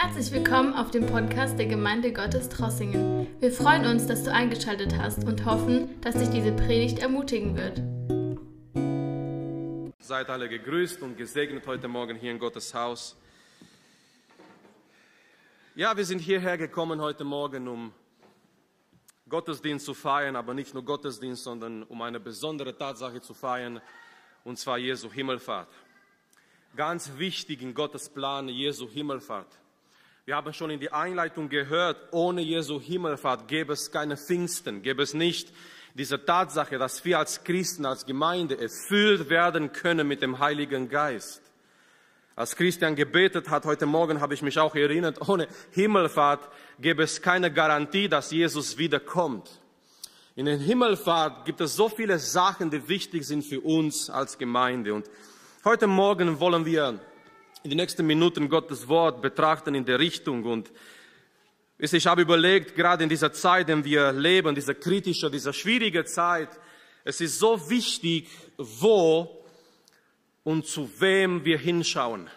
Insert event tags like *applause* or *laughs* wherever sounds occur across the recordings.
Herzlich willkommen auf dem Podcast der Gemeinde Gottes Trossingen. Wir freuen uns, dass du eingeschaltet hast und hoffen, dass dich diese Predigt ermutigen wird. Seid alle gegrüßt und gesegnet heute Morgen hier in Gottes Haus. Ja, wir sind hierher gekommen heute Morgen, um Gottesdienst zu feiern, aber nicht nur Gottesdienst, sondern um eine besondere Tatsache zu feiern, und zwar Jesu Himmelfahrt. Ganz wichtig in Gottes Plan, Jesu Himmelfahrt. Wir haben schon in die Einleitung gehört, ohne Jesu Himmelfahrt gäbe es keine Pfingsten, gäbe es nicht diese Tatsache, dass wir als Christen, als Gemeinde erfüllt werden können mit dem Heiligen Geist. Als Christian gebetet hat heute Morgen, habe ich mich auch erinnert, *laughs* ohne Himmelfahrt gäbe es keine Garantie, dass Jesus wiederkommt. In der Himmelfahrt gibt es so viele Sachen, die wichtig sind für uns als Gemeinde. Und heute Morgen wollen wir in den nächsten Minuten Gottes Wort betrachten in der Richtung. Und ich habe überlegt, gerade in dieser Zeit, in der wir leben, dieser kritische, dieser schwierige Zeit, es ist so wichtig, wo und zu wem wir hinschauen.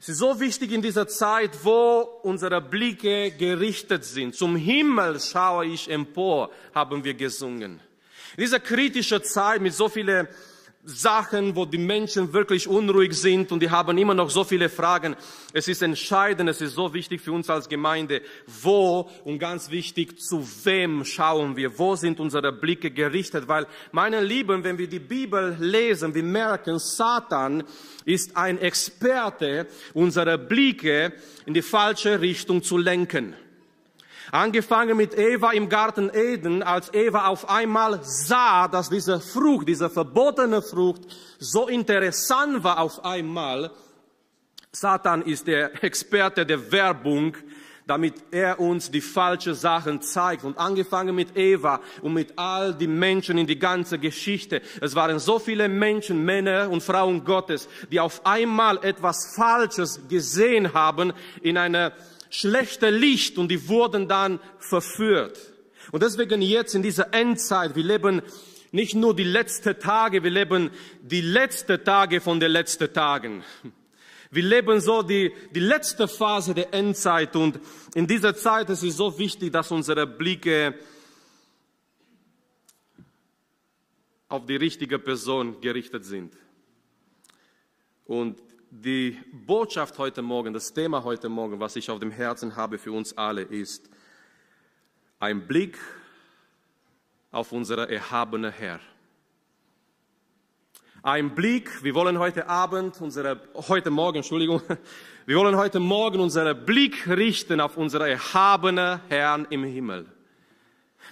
Es ist so wichtig in dieser Zeit, wo unsere Blicke gerichtet sind. Zum Himmel schaue ich empor, haben wir gesungen. In dieser kritischen Zeit mit so vielen Sachen, wo die Menschen wirklich unruhig sind und die haben immer noch so viele Fragen. Es ist entscheidend, es ist so wichtig für uns als Gemeinde, wo und ganz wichtig, zu wem schauen wir, wo sind unsere Blicke gerichtet, weil, meine Lieben, wenn wir die Bibel lesen, wir merken, Satan ist ein Experte, unsere Blicke in die falsche Richtung zu lenken. Angefangen mit Eva im Garten Eden, als Eva auf einmal sah, dass diese Frucht, diese verbotene Frucht so interessant war auf einmal. Satan ist der Experte der Werbung, damit er uns die falschen Sachen zeigt. Und angefangen mit Eva und mit all die Menschen in die ganze Geschichte. Es waren so viele Menschen, Männer und Frauen Gottes, die auf einmal etwas Falsches gesehen haben in einer schlechte Licht und die wurden dann verführt. Und deswegen jetzt in dieser Endzeit, wir leben nicht nur die letzten Tage, wir leben die letzten Tage von den letzten Tagen. Wir leben so die, die letzte Phase der Endzeit und in dieser Zeit ist es so wichtig, dass unsere Blicke auf die richtige Person gerichtet sind. Und die Botschaft heute Morgen, das Thema heute Morgen, was ich auf dem Herzen habe für uns alle, ist ein Blick auf unsere erhabene Herr. Ein Blick, wir wollen heute Abend, unsere, heute Morgen, Entschuldigung, *laughs* wir wollen heute Morgen unseren Blick richten auf unsere erhabene Herrn im Himmel.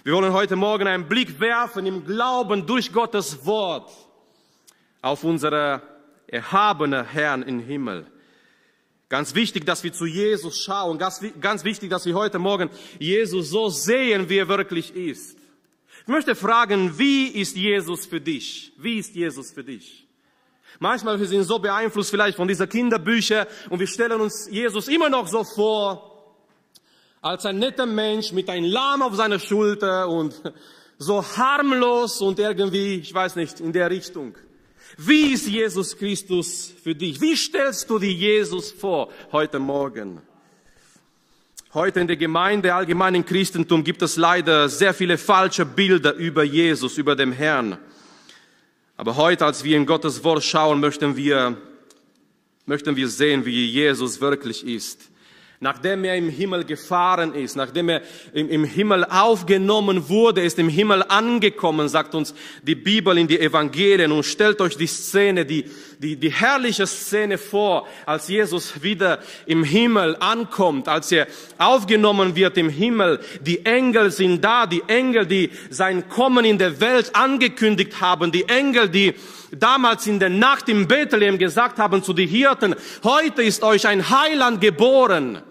Wir wollen heute Morgen einen Blick werfen im Glauben durch Gottes Wort auf unsere erhabener Herrn im Himmel. Ganz wichtig, dass wir zu Jesus schauen. Ganz, ganz wichtig, dass wir heute Morgen Jesus so sehen, wie er wirklich ist. Ich möchte fragen, wie ist Jesus für dich? Wie ist Jesus für dich? Manchmal wir sind so beeinflusst vielleicht von dieser Kinderbücher und wir stellen uns Jesus immer noch so vor, als ein netter Mensch mit einem Lamm auf seiner Schulter und so harmlos und irgendwie, ich weiß nicht, in der Richtung. Wie ist Jesus Christus für dich? Wie stellst du dir Jesus vor heute Morgen? Heute in der Gemeinde, allgemein im Christentum, gibt es leider sehr viele falsche Bilder über Jesus, über den Herrn. Aber heute, als wir in Gottes Wort schauen, möchten wir, möchten wir sehen, wie Jesus wirklich ist nachdem er im Himmel gefahren ist, nachdem er im, Himmel aufgenommen wurde, ist im Himmel angekommen, sagt uns die Bibel in die Evangelien und stellt euch die Szene, die, die, die herrliche Szene vor, als Jesus wieder im Himmel ankommt, als er aufgenommen wird im Himmel. Die Engel sind da, die Engel, die sein Kommen in der Welt angekündigt haben, die Engel, die damals in der Nacht im Bethlehem gesagt haben zu den Hirten, heute ist euch ein Heiland geboren.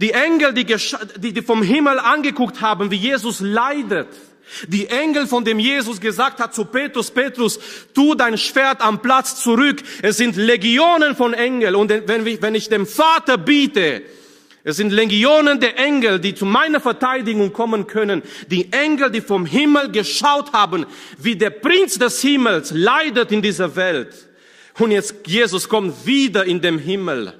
Die Engel, die, die vom Himmel angeguckt haben, wie Jesus leidet. Die Engel, von dem Jesus gesagt hat zu Petrus, Petrus, tu dein Schwert am Platz zurück. Es sind Legionen von Engeln. Und wenn ich dem Vater biete, es sind Legionen der Engel, die zu meiner Verteidigung kommen können. Die Engel, die vom Himmel geschaut haben, wie der Prinz des Himmels leidet in dieser Welt. Und jetzt Jesus kommt wieder in dem Himmel.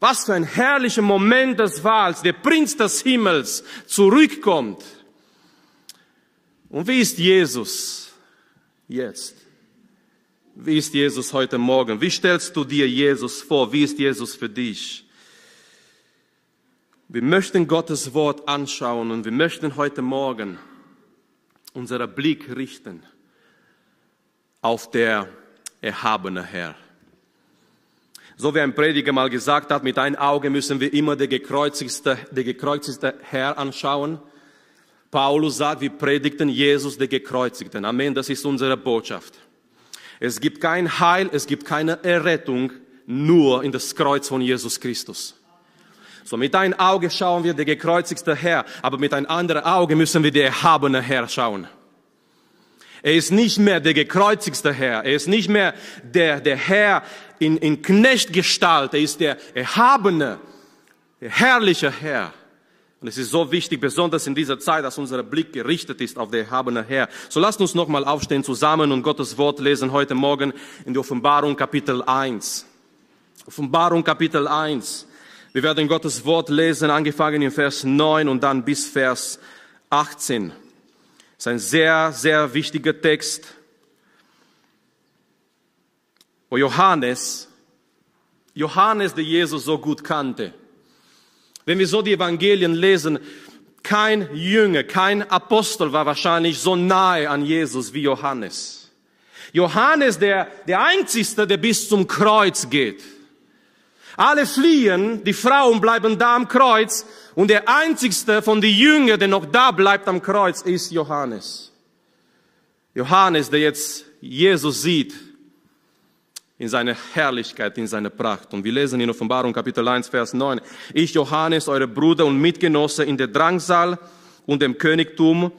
Was für ein herrlicher Moment das war, als der Prinz des Himmels zurückkommt. Und wie ist Jesus jetzt? Wie ist Jesus heute Morgen? Wie stellst du dir Jesus vor? Wie ist Jesus für dich? Wir möchten Gottes Wort anschauen und wir möchten heute Morgen unseren Blick richten auf der erhabene Herr. So wie ein Prediger mal gesagt hat, mit einem Auge müssen wir immer den gekreuzigste, den gekreuzigste Herr anschauen. Paulus sagt, wir predigten Jesus, den Gekreuzigten. Amen, das ist unsere Botschaft. Es gibt kein Heil, es gibt keine Errettung, nur in das Kreuz von Jesus Christus. So mit einem Auge schauen wir den gekreuzigste Herr, aber mit einem anderen Auge müssen wir den erhabene Herr schauen. Er ist nicht mehr der gekreuzigste Herr. Er ist nicht mehr der, der Herr in, in Knechtgestalt. Er ist der erhabene, der herrliche Herr. Und es ist so wichtig, besonders in dieser Zeit, dass unser Blick gerichtet ist auf den erhabene Herr. So lasst uns nochmal aufstehen zusammen und Gottes Wort lesen heute Morgen in der Offenbarung Kapitel 1. Offenbarung Kapitel 1. Wir werden Gottes Wort lesen, angefangen in Vers 9 und dann bis Vers 18. Das ist ein sehr, sehr wichtiger Text, wo Johannes, Johannes, der Jesus so gut kannte, wenn wir so die Evangelien lesen, kein Jünger, kein Apostel war wahrscheinlich so nahe an Jesus wie Johannes. Johannes, der, der Einzige, der bis zum Kreuz geht. Alle fliehen, die Frauen bleiben da am Kreuz und der einzigste von den Jüngern, der noch da bleibt am Kreuz, ist Johannes. Johannes, der jetzt Jesus sieht in seiner Herrlichkeit, in seiner Pracht. Und wir lesen in Offenbarung Kapitel 1, Vers 9. Ich, Johannes, eure Bruder und Mitgenosse in der Drangsal und dem Königtum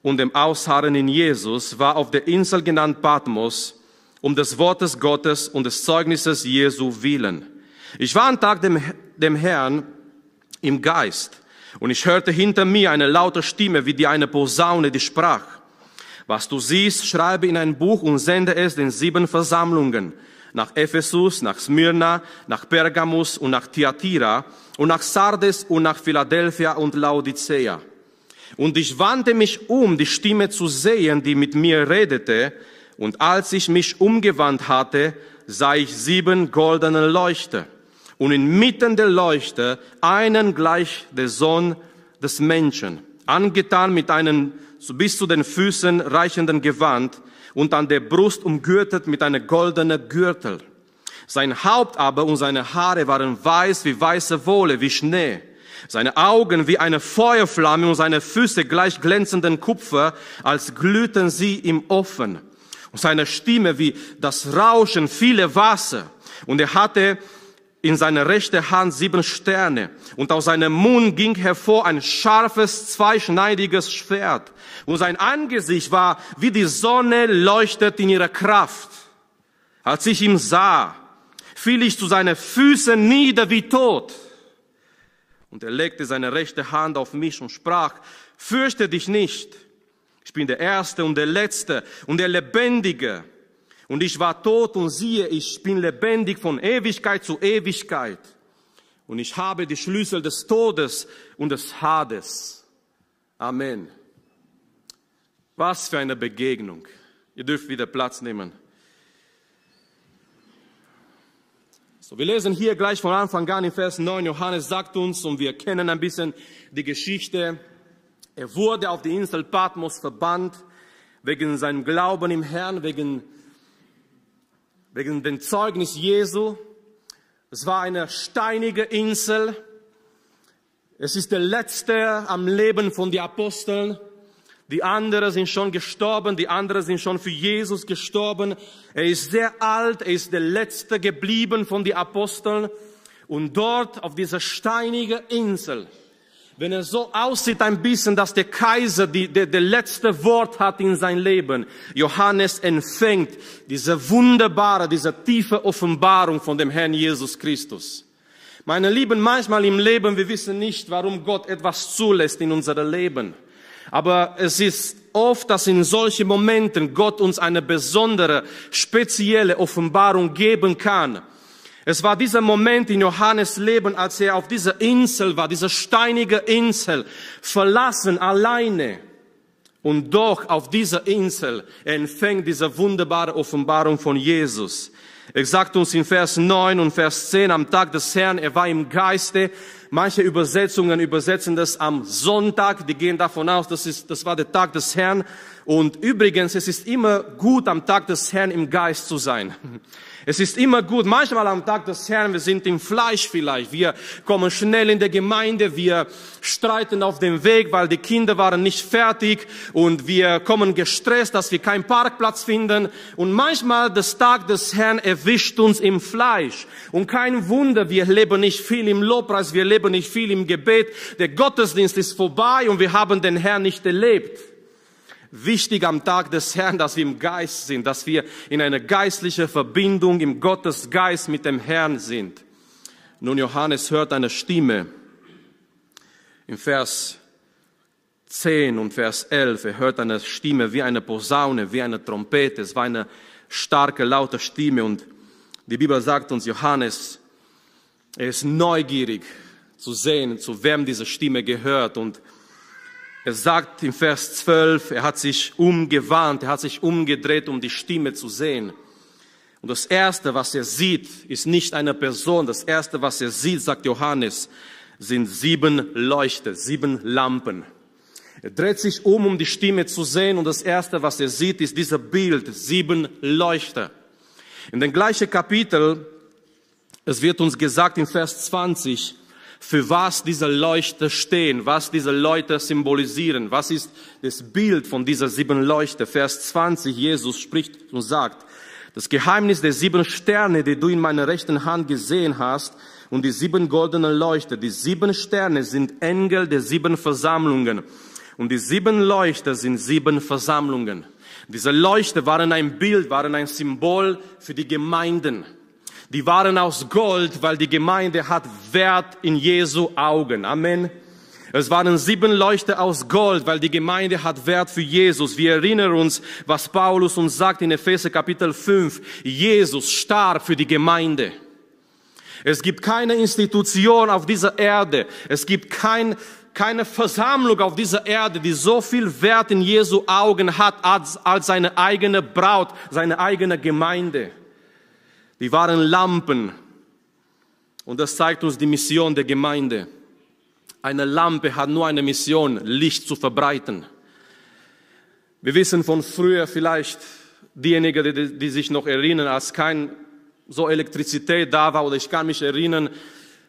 und dem Ausharren in Jesus, war auf der Insel genannt Patmos, um des Wortes Gottes und des Zeugnisses Jesu willen ich war am Tag dem, dem Herrn im Geist und ich hörte hinter mir eine laute Stimme wie die eine Posaune, die sprach. Was du siehst, schreibe in ein Buch und sende es den sieben Versammlungen. Nach Ephesus, nach Smyrna, nach Pergamus und nach Thyatira und nach Sardes und nach Philadelphia und Laodicea. Und ich wandte mich um, die Stimme zu sehen, die mit mir redete. Und als ich mich umgewandt hatte, sah ich sieben goldene Leuchter und inmitten der Leuchte einen gleich der Sohn des Menschen, angetan mit einem bis zu den Füßen reichenden Gewand und an der Brust umgürtet mit einer goldenen Gürtel. Sein Haupt aber und seine Haare waren weiß wie weiße Wolle, wie Schnee. Seine Augen wie eine Feuerflamme und seine Füße gleich glänzenden Kupfer, als glühten sie im Ofen. Und seine Stimme wie das Rauschen vieler Wasser. Und er hatte in seiner rechten Hand sieben Sterne und aus seinem Mund ging hervor ein scharfes, zweischneidiges Schwert und sein Angesicht war wie die Sonne leuchtet in ihrer Kraft. Als ich ihn sah, fiel ich zu seinen Füßen nieder wie tot. Und er legte seine rechte Hand auf mich und sprach, fürchte dich nicht. Ich bin der Erste und der Letzte und der Lebendige. Und ich war tot und siehe, ich bin lebendig von Ewigkeit zu Ewigkeit. Und ich habe die Schlüssel des Todes und des Hades. Amen. Was für eine Begegnung. Ihr dürft wieder Platz nehmen. So, wir lesen hier gleich von Anfang an in Vers 9. Johannes sagt uns, und wir kennen ein bisschen die Geschichte. Er wurde auf die Insel Patmos verbannt, wegen seinem Glauben im Herrn, wegen wegen dem Zeugnis Jesu. Es war eine steinige Insel. Es ist der letzte am Leben von den Aposteln. Die anderen sind schon gestorben, die anderen sind schon für Jesus gestorben. Er ist sehr alt, er ist der letzte geblieben von den Aposteln. Und dort auf dieser steinigen Insel wenn er so aussieht ein bisschen, dass der Kaiser die, der, der letzte Wort hat in sein Leben, Johannes empfängt diese wunderbare, diese tiefe Offenbarung von dem Herrn Jesus Christus. Meine Lieben, manchmal im Leben, wir wissen nicht, warum Gott etwas zulässt in unserem Leben. Aber es ist oft, dass in solchen Momenten Gott uns eine besondere, spezielle Offenbarung geben kann Es war dieser Moment in Johannes Leben, als er auf dieser Insel war, diese steinige Insel, verlassen, alleine. Und doch auf dieser Insel empfängt diese wunderbare Offenbarung von Jesus. Er sagt uns in Vers 9 und Vers 10 am Tag des Herrn, er war im Geiste. Manche Übersetzungen übersetzen das am Sonntag, die gehen davon aus, das, ist, das war der Tag des Herrn. Und übrigens, es ist immer gut, am Tag des Herrn im Geist zu sein. Es ist immer gut, manchmal am Tag des Herrn, wir sind im Fleisch vielleicht, wir kommen schnell in der Gemeinde, wir streiten auf dem Weg, weil die Kinder waren nicht fertig und wir kommen gestresst, dass wir keinen Parkplatz finden. Und manchmal das Tag des Herrn erwischt uns im Fleisch. Und kein Wunder, wir leben nicht viel im Lobpreis, wir leben nicht viel im Gebet, der Gottesdienst ist vorbei und wir haben den Herrn nicht erlebt wichtig am Tag des Herrn, dass wir im Geist sind, dass wir in einer geistlichen Verbindung im Gottesgeist mit dem Herrn sind. Nun, Johannes hört eine Stimme im Vers 10 und Vers 11. Er hört eine Stimme wie eine Posaune, wie eine Trompete. Es war eine starke, laute Stimme und die Bibel sagt uns, Johannes, er ist neugierig zu sehen, zu wem diese Stimme gehört und er sagt im Vers 12, er hat sich umgewandt, er hat sich umgedreht, um die Stimme zu sehen. Und das Erste, was er sieht, ist nicht eine Person. Das Erste, was er sieht, sagt Johannes, sind sieben Leuchte, sieben Lampen. Er dreht sich um, um die Stimme zu sehen. Und das Erste, was er sieht, ist dieser Bild, sieben Leuchte. In dem gleichen Kapitel, es wird uns gesagt in Vers 20, für was diese Leuchter stehen, was diese Leute symbolisieren, was ist das Bild von dieser sieben Leuchter. Vers 20, Jesus spricht und sagt, das Geheimnis der sieben Sterne, die du in meiner rechten Hand gesehen hast, und die sieben goldenen Leuchter. Die sieben Sterne sind Engel der sieben Versammlungen. Und die sieben Leuchter sind sieben Versammlungen. Diese Leuchter waren ein Bild, waren ein Symbol für die Gemeinden. Die waren aus Gold, weil die Gemeinde hat Wert in Jesu Augen. Amen. Es waren sieben Leuchter aus Gold, weil die Gemeinde hat Wert für Jesus. Wir erinnern uns, was Paulus uns sagt in Epheser Kapitel 5. Jesus starb für die Gemeinde. Es gibt keine Institution auf dieser Erde. Es gibt kein, keine Versammlung auf dieser Erde, die so viel Wert in Jesu Augen hat als, als seine eigene Braut, seine eigene Gemeinde. Die waren Lampen. Und das zeigt uns die Mission der Gemeinde. Eine Lampe hat nur eine Mission, Licht zu verbreiten. Wir wissen von früher vielleicht, diejenigen, die, die sich noch erinnern, als kein so Elektrizität da war, oder ich kann mich erinnern,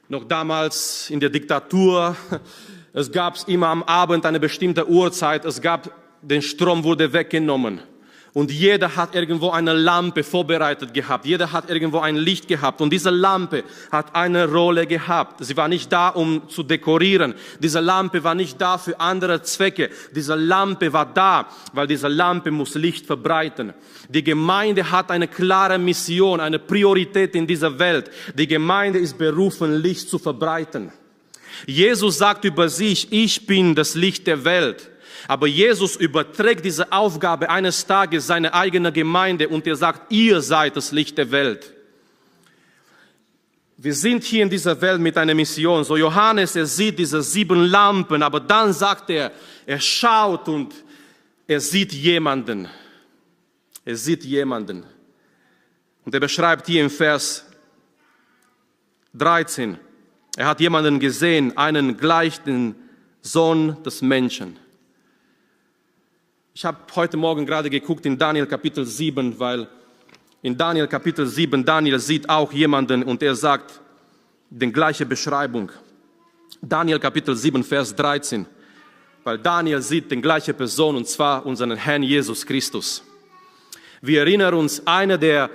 noch damals in der Diktatur, *laughs* es gab immer am Abend eine bestimmte Uhrzeit, es gab, den Strom wurde weggenommen. Und jeder hat irgendwo eine Lampe vorbereitet gehabt. Jeder hat irgendwo ein Licht gehabt. Und diese Lampe hat eine Rolle gehabt. Sie war nicht da, um zu dekorieren. Diese Lampe war nicht da für andere Zwecke. Diese Lampe war da, weil diese Lampe muss Licht verbreiten. Die Gemeinde hat eine klare Mission, eine Priorität in dieser Welt. Die Gemeinde ist berufen, Licht zu verbreiten. Jesus sagt über sich, ich bin das Licht der Welt. Aber Jesus überträgt diese Aufgabe eines Tages seine eigene Gemeinde und er sagt, ihr seid das Licht der Welt. Wir sind hier in dieser Welt mit einer Mission. So Johannes, er sieht diese sieben Lampen, aber dann sagt er, er schaut und er sieht jemanden. Er sieht jemanden. Und er beschreibt hier im Vers 13, er hat jemanden gesehen, einen gleichen Sohn des Menschen. Ich habe heute Morgen gerade geguckt in Daniel Kapitel 7, weil in Daniel Kapitel 7 Daniel sieht auch jemanden und er sagt die gleiche Beschreibung. Daniel Kapitel 7, Vers 13. Weil Daniel sieht die gleiche Person und zwar unseren Herrn Jesus Christus. Wir erinnern uns, einer der,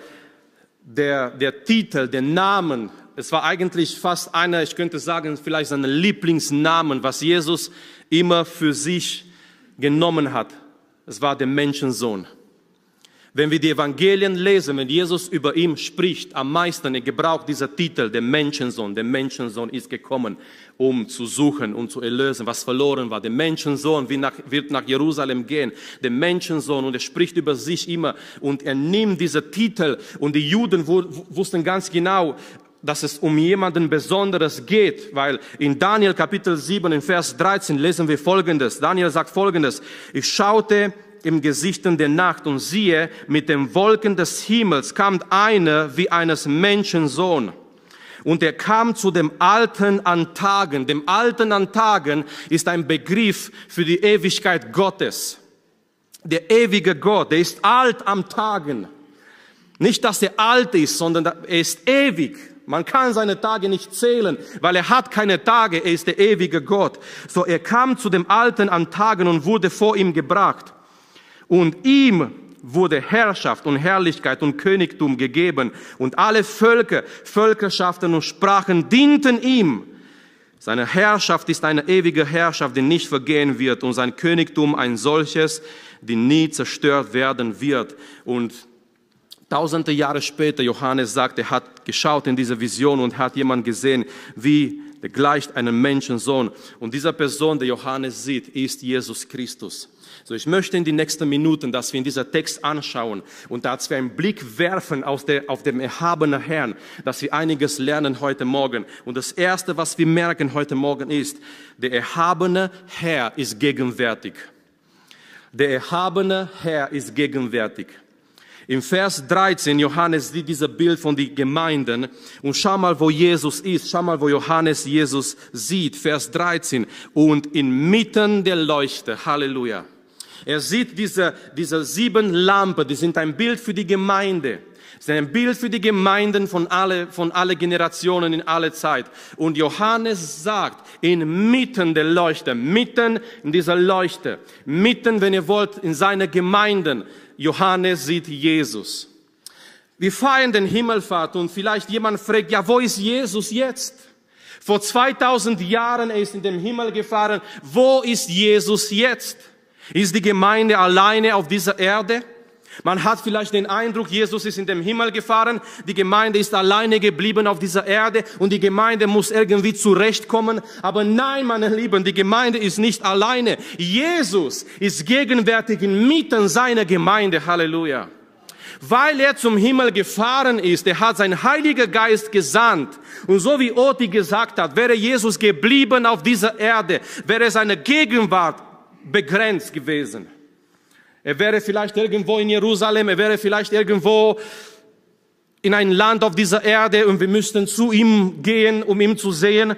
der, der Titel, der Namen, es war eigentlich fast einer, ich könnte sagen, vielleicht seine Lieblingsnamen, was Jesus immer für sich genommen hat es war der Menschensohn. Wenn wir die Evangelien lesen, wenn Jesus über ihn spricht, am meisten er gebraucht dieser Titel, der Menschensohn. Der Menschensohn ist gekommen, um zu suchen, um zu erlösen, was verloren war. Der Menschensohn wird nach, Jerusalem gehen. Der Menschensohn und er spricht über sich immer und er nimmt diese Titel und die Juden wussten ganz genau, dass es um jemanden Besonderes geht, weil in Daniel Kapitel 7 in Vers 13 lesen wir Folgendes. Daniel sagt Folgendes. Ich schaute im Gesichten der Nacht und siehe, mit den Wolken des Himmels kam einer wie eines Menschensohn. Und er kam zu dem Alten an Tagen. Dem Alten an Tagen ist ein Begriff für die Ewigkeit Gottes. Der ewige Gott, der ist alt am Tagen. Nicht, dass er alt ist, sondern er ist ewig. Man kann seine Tage nicht zählen, weil er hat keine Tage, er ist der ewige Gott. So er kam zu dem Alten an Tagen und wurde vor ihm gebracht. Und ihm wurde Herrschaft und Herrlichkeit und Königtum gegeben. Und alle Völker, Völkerschaften und Sprachen dienten ihm. Seine Herrschaft ist eine ewige Herrschaft, die nicht vergehen wird. Und sein Königtum ein solches, die nie zerstört werden wird. Und Tausende Jahre später, Johannes sagt, er hat geschaut in diese Vision und hat jemand gesehen, wie der gleicht einem Menschensohn. Und dieser Person, der Johannes sieht, ist Jesus Christus. So, ich möchte in die nächsten Minuten, dass wir in dieser Text anschauen und dass wir einen Blick werfen auf, der, auf dem erhabenen Herrn, dass wir einiges lernen heute Morgen. Und das erste, was wir merken heute Morgen ist, der erhabene Herr ist gegenwärtig. Der erhabene Herr ist gegenwärtig. Im Vers 13, Johannes sieht dieses Bild von den Gemeinden und schau mal, wo Jesus ist. Schau mal, wo Johannes Jesus sieht. Vers 13. Und inmitten der Leuchte. Halleluja. Er sieht diese, diese sieben Lampen, die sind ein Bild für die Gemeinde. Ist ein Bild für die Gemeinden von alle, von alle Generationen in alle Zeit. Und Johannes sagt, inmitten der Leuchte, mitten in dieser Leuchte, mitten, wenn ihr wollt, in seine Gemeinden, Johannes sieht Jesus. Wir feiern den Himmelfahrt und vielleicht jemand fragt, ja, wo ist Jesus jetzt? Vor 2000 Jahren, er ist in den Himmel gefahren. Wo ist Jesus jetzt? Ist die Gemeinde alleine auf dieser Erde? Man hat vielleicht den Eindruck, Jesus ist in den Himmel gefahren, die Gemeinde ist alleine geblieben auf dieser Erde und die Gemeinde muss irgendwie zurechtkommen. Aber nein, meine Lieben, die Gemeinde ist nicht alleine. Jesus ist gegenwärtig inmitten seiner Gemeinde. Halleluja. Weil er zum Himmel gefahren ist, er hat sein Heiliger Geist gesandt. Und so wie Oti gesagt hat, wäre Jesus geblieben auf dieser Erde, wäre seine Gegenwart begrenzt gewesen. Er wäre vielleicht irgendwo in Jerusalem, er wäre vielleicht irgendwo in ein Land auf dieser Erde und wir müssten zu ihm gehen, um ihn zu sehen.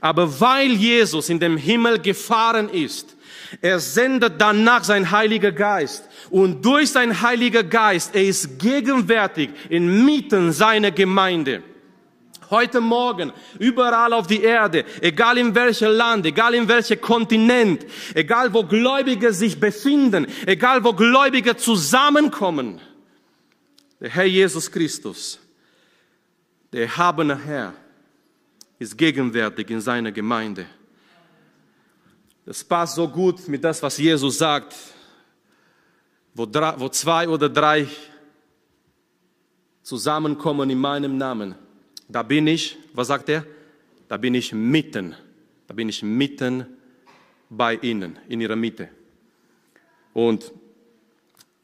Aber weil Jesus in dem Himmel gefahren ist, er sendet danach sein Heiliger Geist. Und durch sein Heiliger Geist, er ist gegenwärtig inmitten seiner Gemeinde. Heute Morgen, überall auf die Erde, egal in welchem Land, egal in welchem Kontinent, egal wo Gläubige sich befinden, egal wo Gläubige zusammenkommen, der Herr Jesus Christus, der erhabene Herr, ist gegenwärtig in seiner Gemeinde. Das passt so gut mit das, was Jesus sagt, wo, drei, wo zwei oder drei zusammenkommen in meinem Namen da bin ich, was sagt er? Da bin ich mitten, da bin ich mitten bei ihnen, in ihrer Mitte. Und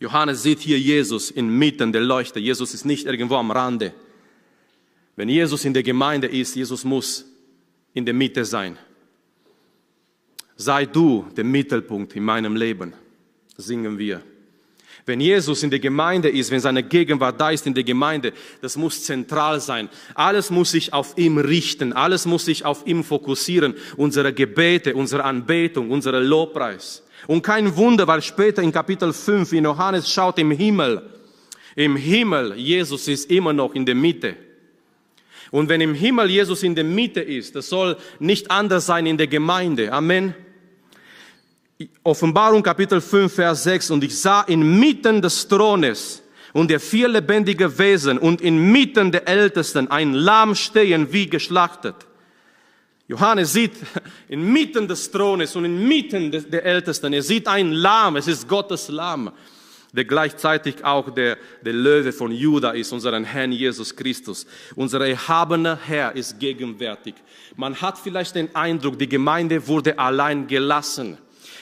Johannes sieht hier Jesus inmitten der Leuchte. Jesus ist nicht irgendwo am Rande. Wenn Jesus in der Gemeinde ist, Jesus muss in der Mitte sein. Sei du der Mittelpunkt in meinem Leben, singen wir. Wenn Jesus in der Gemeinde ist, wenn seine Gegenwart da ist in der Gemeinde, das muss zentral sein. Alles muss sich auf ihm richten, alles muss sich auf ihm fokussieren. Unsere Gebete, unsere Anbetung, unsere Lobpreis. Und kein Wunder, weil später in Kapitel 5 in Johannes schaut im Himmel. Im Himmel, Jesus ist immer noch in der Mitte. Und wenn im Himmel Jesus in der Mitte ist, das soll nicht anders sein in der Gemeinde. Amen. Offenbarung Kapitel 5, Vers 6, und ich sah inmitten des Thrones und der vier lebendige Wesen und inmitten der Ältesten ein Lamm stehen wie geschlachtet. Johannes sieht *laughs* inmitten des Thrones und inmitten der Ältesten, er sieht ein Lamm, es ist Gottes Lamm, der gleichzeitig auch der, der Löwe von Juda ist, unseren Herrn Jesus Christus. Unser erhabener Herr ist gegenwärtig. Man hat vielleicht den Eindruck, die Gemeinde wurde allein gelassen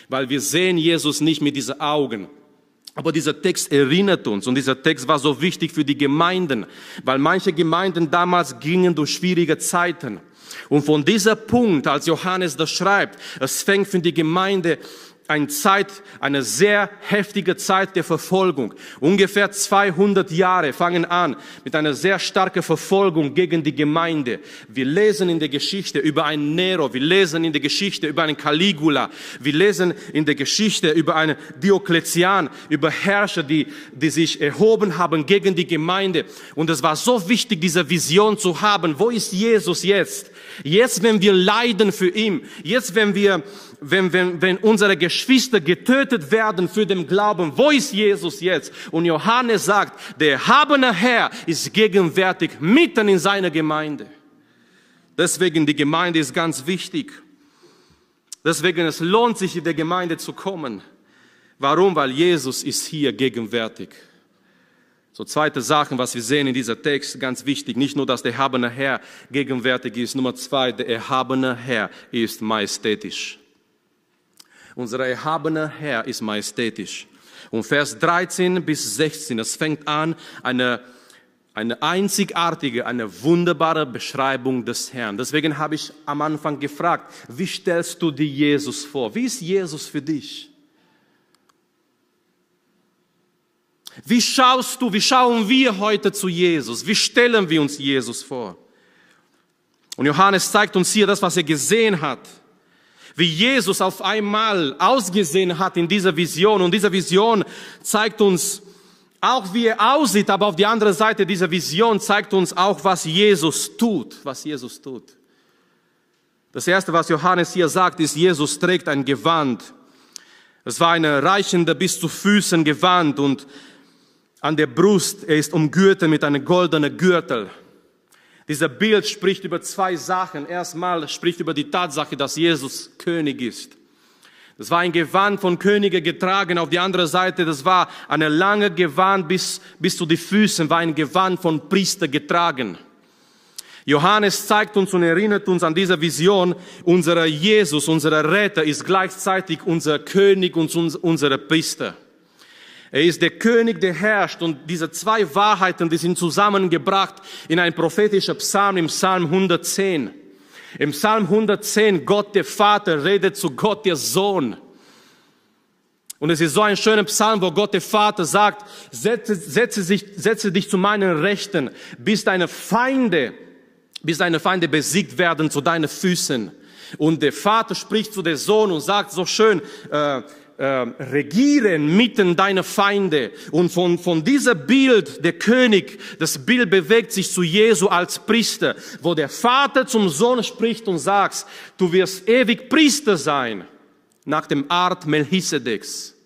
weil wir sehen Jesus nicht mit diesen Augen. Aber dieser Text erinnert uns und dieser Text war so wichtig für die Gemeinden, weil manche Gemeinden damals gingen durch schwierige Zeiten. Und von dieser Punkt, als Johannes das schreibt, es fängt für die Gemeinde eine Zeit, eine sehr heftige Zeit der Verfolgung. Ungefähr 200 Jahre fangen an mit einer sehr starken Verfolgung gegen die Gemeinde. Wir lesen in der Geschichte über einen Nero, wir lesen in der Geschichte über einen Caligula, wir lesen in der Geschichte über einen Diokletian, über Herrscher, die, die sich erhoben haben gegen die Gemeinde. Und es war so wichtig, diese Vision zu haben. Wo ist Jesus jetzt? Jetzt, wenn wir leiden für ihn, jetzt, wenn wir wenn, wenn, wenn unsere Geschwister getötet werden für den Glauben, wo ist Jesus jetzt? Und Johannes sagt, der habene Herr ist gegenwärtig mitten in seiner Gemeinde. Deswegen die Gemeinde ist ganz wichtig. Deswegen es lohnt sich in der Gemeinde zu kommen. Warum? Weil Jesus ist hier gegenwärtig. So zweite Sachen, was wir sehen in dieser Text, ganz wichtig. Nicht nur, dass der erhabene Herr gegenwärtig ist. Nummer zwei, der erhabene Herr ist majestätisch. Unser erhabener Herr ist majestätisch. Und Vers 13 bis 16, es fängt an, eine, eine einzigartige, eine wunderbare Beschreibung des Herrn. Deswegen habe ich am Anfang gefragt, wie stellst du dir Jesus vor? Wie ist Jesus für dich? Wie schaust du, wie schauen wir heute zu Jesus? Wie stellen wir uns Jesus vor? Und Johannes zeigt uns hier das, was er gesehen hat wie Jesus auf einmal ausgesehen hat in dieser Vision. Und diese Vision zeigt uns auch, wie er aussieht, aber auf die andere Seite dieser Vision zeigt uns auch, was Jesus tut, was Jesus tut. Das erste, was Johannes hier sagt, ist, Jesus trägt ein Gewand. Es war eine reichende bis zu Füßen Gewand und an der Brust, er ist umgürtet mit einem goldenen Gürtel. Dieser Bild spricht über zwei Sachen. Erstmal spricht über die Tatsache, dass Jesus König ist. Das war ein Gewand von Könige getragen. Auf die andere Seite, das war eine lange Gewand bis, bis zu die Füßen, war ein Gewand von Priester getragen. Johannes zeigt uns und erinnert uns an diese Vision. Unser Jesus, unser Retter ist gleichzeitig unser König und unser Priester. Er ist der König, der herrscht. Und diese zwei Wahrheiten, die sind zusammengebracht in ein prophetischer Psalm im Psalm 110. Im Psalm 110, Gott der Vater redet zu Gott der Sohn. Und es ist so ein schöner Psalm, wo Gott der Vater sagt, setze, setze, sich, setze dich zu meinen Rechten, bis deine Feinde, bis deine Feinde besiegt werden zu deinen Füßen. Und der Vater spricht zu der Sohn und sagt so schön, äh, äh, regieren mitten deiner Feinde. Und von, von dieser Bild, der König, das Bild bewegt sich zu Jesu als Priester, wo der Vater zum Sohn spricht und sagt, du wirst ewig Priester sein, nach dem Art Melchisedeks.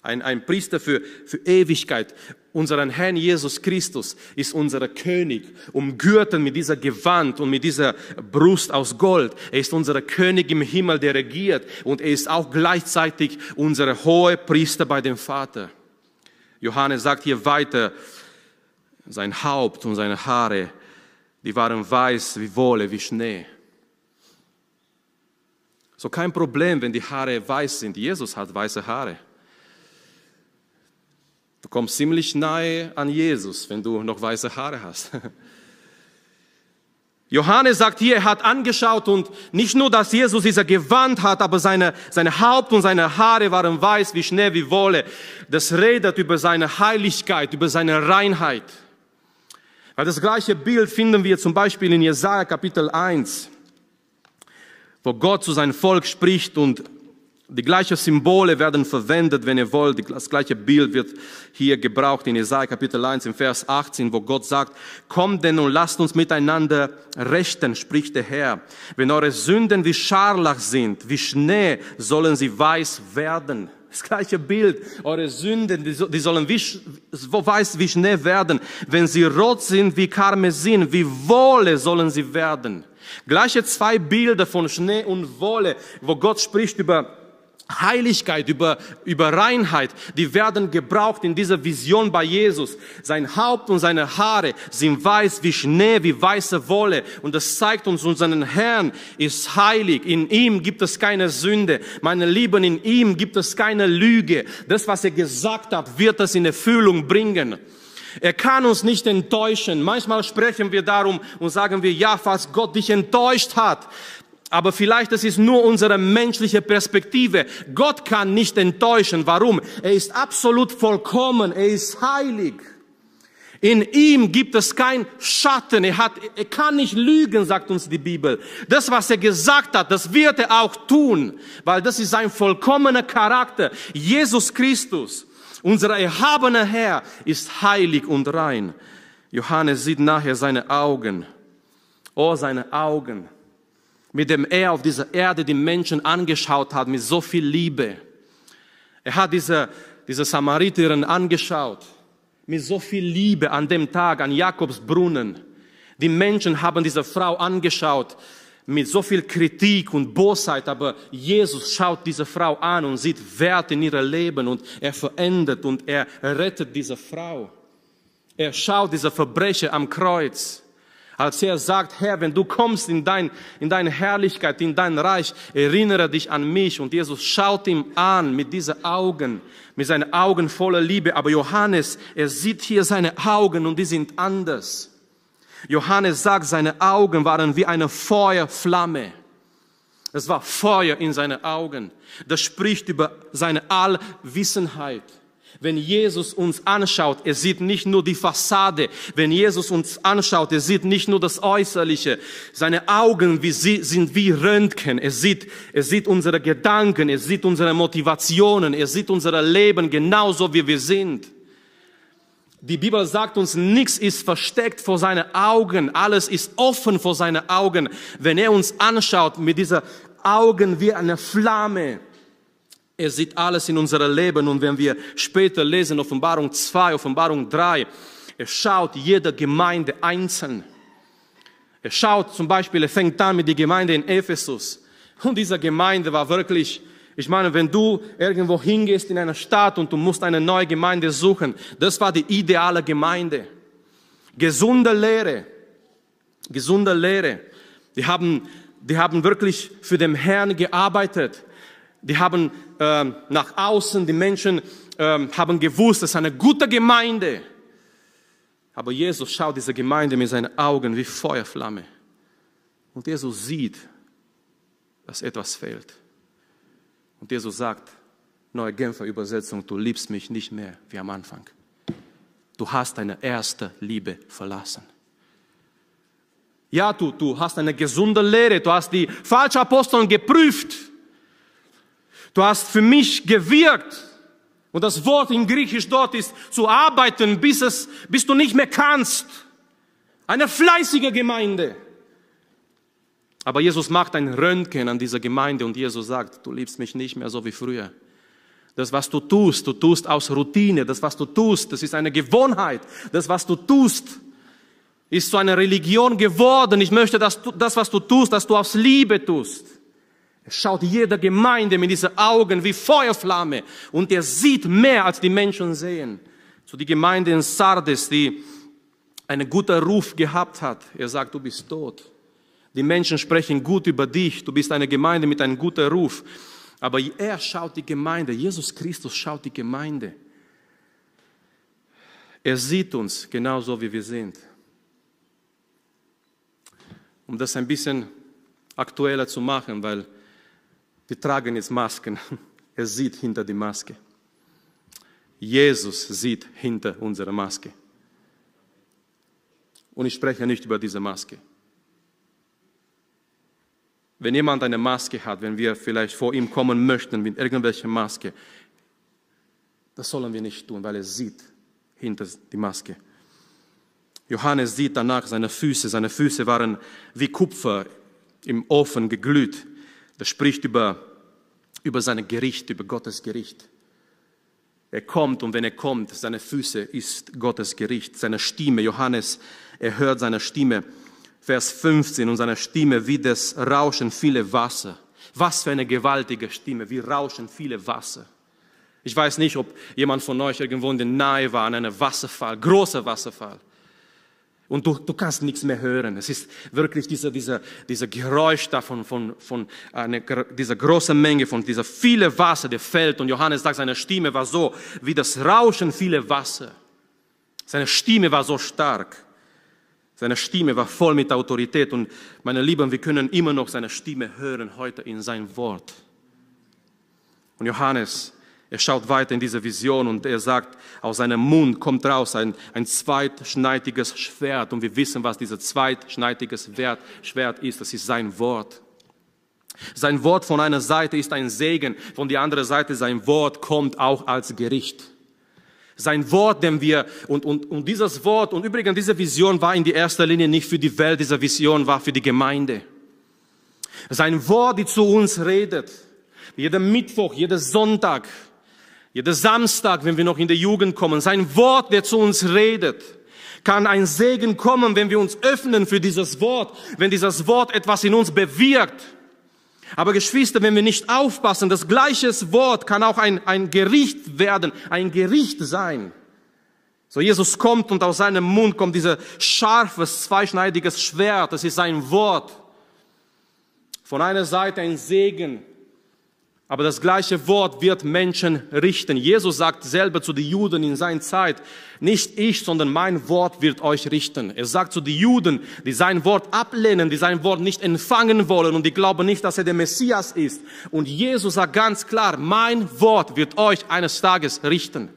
Ein, ein Priester für, für Ewigkeit. Unseren Herrn Jesus Christus ist unser König, umgürtet mit dieser Gewand und mit dieser Brust aus Gold. Er ist unser König im Himmel, der regiert und er ist auch gleichzeitig unser hohe Priester bei dem Vater. Johannes sagt hier weiter, sein Haupt und seine Haare, die waren weiß wie Wolle, wie Schnee. So kein Problem, wenn die Haare weiß sind. Jesus hat weiße Haare. Du kommst ziemlich nahe an Jesus, wenn du noch weiße Haare hast. *laughs* Johannes sagt hier, er hat angeschaut und nicht nur, dass Jesus dieser Gewand hat, aber seine, seine Haupt und seine Haare waren weiß wie Schnee, wie Wolle. Das redet über seine Heiligkeit, über seine Reinheit. Weil das gleiche Bild finden wir zum Beispiel in Jesaja Kapitel 1, wo Gott zu seinem Volk spricht und die gleichen Symbole werden verwendet, wenn ihr wollt. Das gleiche Bild wird hier gebraucht in Jesaja Kapitel 1 im Vers 18, wo Gott sagt, kommt denn und lasst uns miteinander rechten, spricht der Herr. Wenn eure Sünden wie Scharlach sind, wie Schnee, sollen sie weiß werden. Das gleiche Bild. Eure Sünden, die sollen wie, weiß wie Schnee werden. Wenn sie rot sind wie Karmesin, wie Wolle sollen sie werden. Gleiche zwei Bilder von Schnee und Wolle, wo Gott spricht über Heiligkeit, über, über Reinheit, die werden gebraucht in dieser Vision bei Jesus. Sein Haupt und seine Haare sind weiß wie Schnee, wie weiße Wolle. Und das zeigt uns, unseren Herrn ist heilig. In ihm gibt es keine Sünde. Meine Lieben, in ihm gibt es keine Lüge. Das, was er gesagt hat, wird es in Erfüllung bringen. Er kann uns nicht enttäuschen. Manchmal sprechen wir darum und sagen wir, ja, falls Gott dich enttäuscht hat, aber vielleicht das ist nur unsere menschliche Perspektive. Gott kann nicht enttäuschen. Warum? Er ist absolut vollkommen. Er ist heilig. In ihm gibt es kein Schatten. Er hat, er kann nicht lügen, sagt uns die Bibel. Das, was er gesagt hat, das wird er auch tun, weil das ist sein vollkommener Charakter. Jesus Christus, unser erhabener Herr, ist heilig und rein. Johannes sieht nachher seine Augen. Oh, seine Augen mit dem er auf dieser Erde die Menschen angeschaut hat, mit so viel Liebe. Er hat diese, diese Samariterin angeschaut, mit so viel Liebe an dem Tag, an Jakobs Brunnen. Die Menschen haben diese Frau angeschaut, mit so viel Kritik und Bosheit, aber Jesus schaut diese Frau an und sieht Wert in ihrem Leben und er verändert und er rettet diese Frau. Er schaut diese Verbrecher am Kreuz als er sagt, Herr, wenn du kommst in, dein, in deine Herrlichkeit, in dein Reich, erinnere dich an mich. Und Jesus schaut ihm an mit diesen Augen, mit seinen Augen voller Liebe. Aber Johannes, er sieht hier seine Augen und die sind anders. Johannes sagt, seine Augen waren wie eine Feuerflamme. Es war Feuer in seinen Augen. Das spricht über seine Allwissenheit. Wenn Jesus uns anschaut, er sieht nicht nur die Fassade. Wenn Jesus uns anschaut, er sieht nicht nur das Äußerliche. Seine Augen sind wie Röntgen. Er sieht, er sieht unsere Gedanken, er sieht unsere Motivationen, er sieht unser Leben genauso wie wir sind. Die Bibel sagt uns, nichts ist versteckt vor seinen Augen, alles ist offen vor seinen Augen. Wenn er uns anschaut mit dieser Augen wie eine Flamme, er sieht alles in unserem Leben und wenn wir später lesen, Offenbarung 2, Offenbarung 3, er schaut jede Gemeinde einzeln. Er schaut zum Beispiel, er fängt an mit der Gemeinde in Ephesus. Und diese Gemeinde war wirklich, ich meine, wenn du irgendwo hingehst in einer Stadt und du musst eine neue Gemeinde suchen, das war die ideale Gemeinde. Gesunde Lehre, gesunde Lehre. Die haben, die haben wirklich für den Herrn gearbeitet. Die haben ähm, nach außen, die Menschen ähm, haben gewusst, das ist eine gute Gemeinde. Aber Jesus schaut diese Gemeinde mit seinen Augen wie Feuerflamme. Und Jesus sieht, dass etwas fehlt. Und Jesus sagt, neue Genfer Übersetzung, du liebst mich nicht mehr wie am Anfang. Du hast deine erste Liebe verlassen. Ja, du, du hast eine gesunde Lehre, du hast die falschen Aposteln geprüft. Du hast für mich gewirkt. Und das Wort in Griechisch dort ist zu arbeiten, bis, es, bis du nicht mehr kannst. Eine fleißige Gemeinde. Aber Jesus macht ein Röntgen an dieser Gemeinde und Jesus sagt, du liebst mich nicht mehr so wie früher. Das, was du tust, du tust aus Routine. Das, was du tust, das ist eine Gewohnheit. Das, was du tust, ist zu einer Religion geworden. Ich möchte, dass du, das, was du tust, dass du aus Liebe tust. Er schaut jeder Gemeinde mit diesen Augen wie Feuerflamme und er sieht mehr, als die Menschen sehen. So die Gemeinde in Sardes, die einen guten Ruf gehabt hat. Er sagt, du bist tot. Die Menschen sprechen gut über dich. Du bist eine Gemeinde mit einem guten Ruf. Aber er schaut die Gemeinde. Jesus Christus schaut die Gemeinde. Er sieht uns genauso, wie wir sind. Um das ein bisschen aktueller zu machen, weil wir tragen jetzt Masken. *laughs* Er sieht hinter die Maske. Jesus sieht hinter unserer Maske. Und ich spreche nicht über diese Maske. Wenn jemand eine Maske hat, wenn wir vielleicht vor ihm kommen möchten mit irgendwelcher Maske, das sollen wir nicht tun, weil er sieht hinter die Maske. Johannes sieht danach seine Füße. Seine Füße waren wie Kupfer im Ofen geglüht. Das spricht über, über sein Gericht, über Gottes Gericht. Er kommt und wenn er kommt, seine Füße ist Gottes Gericht, seine Stimme. Johannes, er hört seine Stimme. Vers 15 und seine Stimme wie das Rauschen viele Wasser. Was für eine gewaltige Stimme, wie rauschen viele Wasser. Ich weiß nicht, ob jemand von euch irgendwo in der Nähe war an einem Wasserfall, großer Wasserfall. Und du, du kannst nichts mehr hören. Es ist wirklich dieser, dieser, dieser Geräusch da von, von, von dieser großen Menge, von dieser viele Wasser, der fällt. Und Johannes sagt, seine Stimme war so wie das Rauschen viele Wasser. Seine Stimme war so stark. Seine Stimme war voll mit Autorität. Und meine Lieben, wir können immer noch seine Stimme hören heute in sein Wort. Und Johannes er schaut weiter in diese Vision und er sagt, aus seinem Mund kommt raus ein, ein zweitschneidiges Schwert. Und wir wissen, was dieses zweitschneidiges Schwert ist. Das ist sein Wort. Sein Wort von einer Seite ist ein Segen, von der anderen Seite sein Wort kommt auch als Gericht. Sein Wort, dem wir, und, und, und dieses Wort, und übrigens diese Vision war in die erster Linie nicht für die Welt, diese Vision war für die Gemeinde. Sein Wort, die zu uns redet, jeden Mittwoch, jeden Sonntag, jeder Samstag, wenn wir noch in der Jugend kommen, sein Wort, der zu uns redet, kann ein Segen kommen, wenn wir uns öffnen für dieses Wort, wenn dieses Wort etwas in uns bewirkt. Aber Geschwister, wenn wir nicht aufpassen, das gleiche Wort kann auch ein, ein Gericht werden, ein Gericht sein. So Jesus kommt und aus seinem Mund kommt dieser scharfes, zweischneidiges Schwert, das ist sein Wort. Von einer Seite ein Segen, aber das gleiche Wort wird Menschen richten. Jesus sagt selber zu den Juden in seiner Zeit, nicht ich, sondern mein Wort wird euch richten. Er sagt zu den Juden, die sein Wort ablehnen, die sein Wort nicht empfangen wollen und die glauben nicht, dass er der Messias ist. Und Jesus sagt ganz klar, mein Wort wird euch eines Tages richten.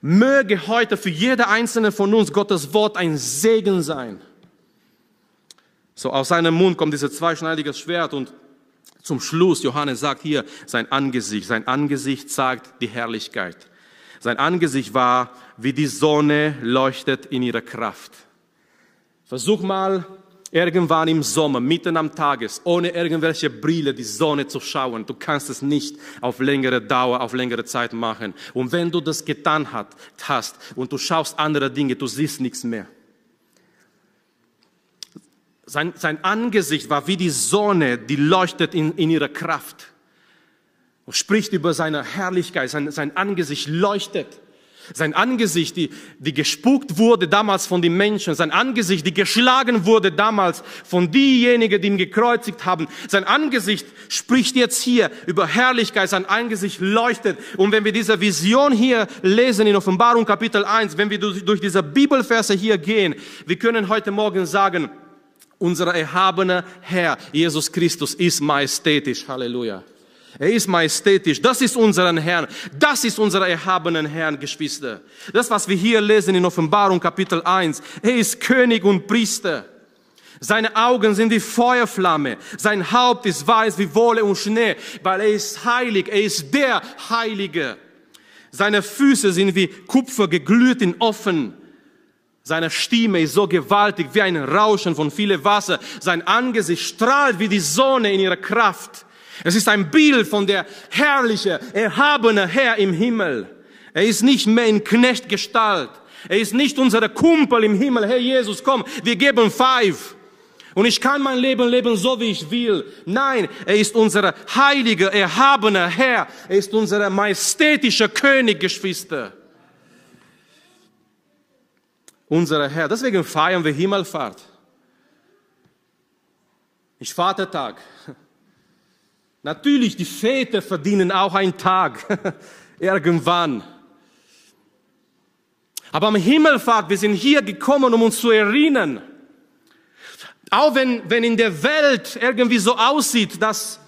Möge heute für jede einzelne von uns Gottes Wort ein Segen sein. So aus seinem Mund kommt dieses zweischneidige Schwert und zum Schluss, Johannes sagt hier, sein Angesicht, sein Angesicht sagt die Herrlichkeit. Sein Angesicht war, wie die Sonne leuchtet in ihrer Kraft. Versuch mal, irgendwann im Sommer, mitten am Tages, ohne irgendwelche Brille die Sonne zu schauen. Du kannst es nicht auf längere Dauer, auf längere Zeit machen. Und wenn du das getan hast und du schaust andere Dinge, du siehst nichts mehr. Sein, sein Angesicht war wie die Sonne, die leuchtet in, in ihrer Kraft und spricht über seine Herrlichkeit. Sein, sein Angesicht leuchtet. Sein Angesicht, die, die gespuckt wurde damals von den Menschen. Sein Angesicht, die geschlagen wurde damals von diejenigen, die ihn gekreuzigt haben. Sein Angesicht spricht jetzt hier über Herrlichkeit. Sein Angesicht leuchtet. Und wenn wir diese Vision hier lesen in Offenbarung Kapitel 1, wenn wir durch, durch diese Bibelverse hier gehen, wir können heute Morgen sagen, unser erhabener Herr, Jesus Christus, ist majestätisch. Halleluja. Er ist majestätisch. Das ist unseren Herrn. Das ist unser erhabenen Herrn, Geschwister. Das, was wir hier lesen in Offenbarung Kapitel 1. Er ist König und Priester. Seine Augen sind wie Feuerflamme. Sein Haupt ist weiß wie Wolle und Schnee, weil er ist heilig. Er ist der Heilige. Seine Füße sind wie Kupfer geglüht in offen. Seine Stimme ist so gewaltig wie ein Rauschen von viele Wasser. Sein Angesicht strahlt wie die Sonne in ihrer Kraft. Es ist ein Bild von der herrliche, erhabene Herr im Himmel. Er ist nicht mehr in Knechtgestalt. Er ist nicht unser Kumpel im Himmel. Herr Jesus, komm, wir geben five. Und ich kann mein Leben leben, so wie ich will. Nein, er ist unser heiliger, erhabener Herr. Er ist unser majestätischer König, Geschwister unser Herr. Deswegen feiern wir Himmelfahrt. Nicht Vatertag. Natürlich, die Väter verdienen auch einen Tag. *laughs* Irgendwann. Aber am Himmelfahrt, wir sind hier gekommen, um uns zu erinnern. Auch wenn, wenn in der Welt irgendwie so aussieht, dass,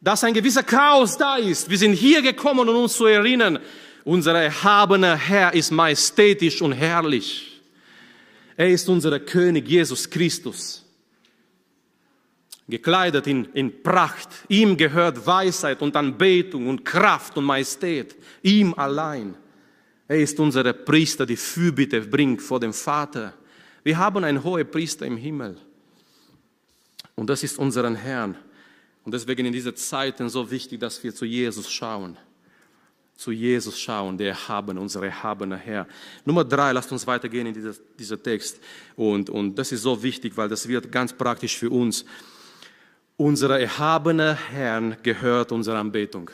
dass ein gewisser Chaos da ist. Wir sind hier gekommen, um uns zu erinnern. Unser erhabener Herr ist majestätisch und herrlich. Er ist unser König Jesus Christus. Gekleidet in, in Pracht. Ihm gehört Weisheit und Anbetung und Kraft und Majestät. Ihm allein. Er ist unser Priester, die Fürbitte bringt vor dem Vater. Wir haben einen hohen Priester im Himmel. Und das ist unseren Herrn. Und deswegen in diesen Zeiten so wichtig, dass wir zu Jesus schauen zu Jesus schauen, der Erhaben, unser erhabener Herr. Nummer drei, lasst uns weitergehen in dieser, dieser Text. Und, und das ist so wichtig, weil das wird ganz praktisch für uns. Unser erhabener Herrn gehört unsere Anbetung.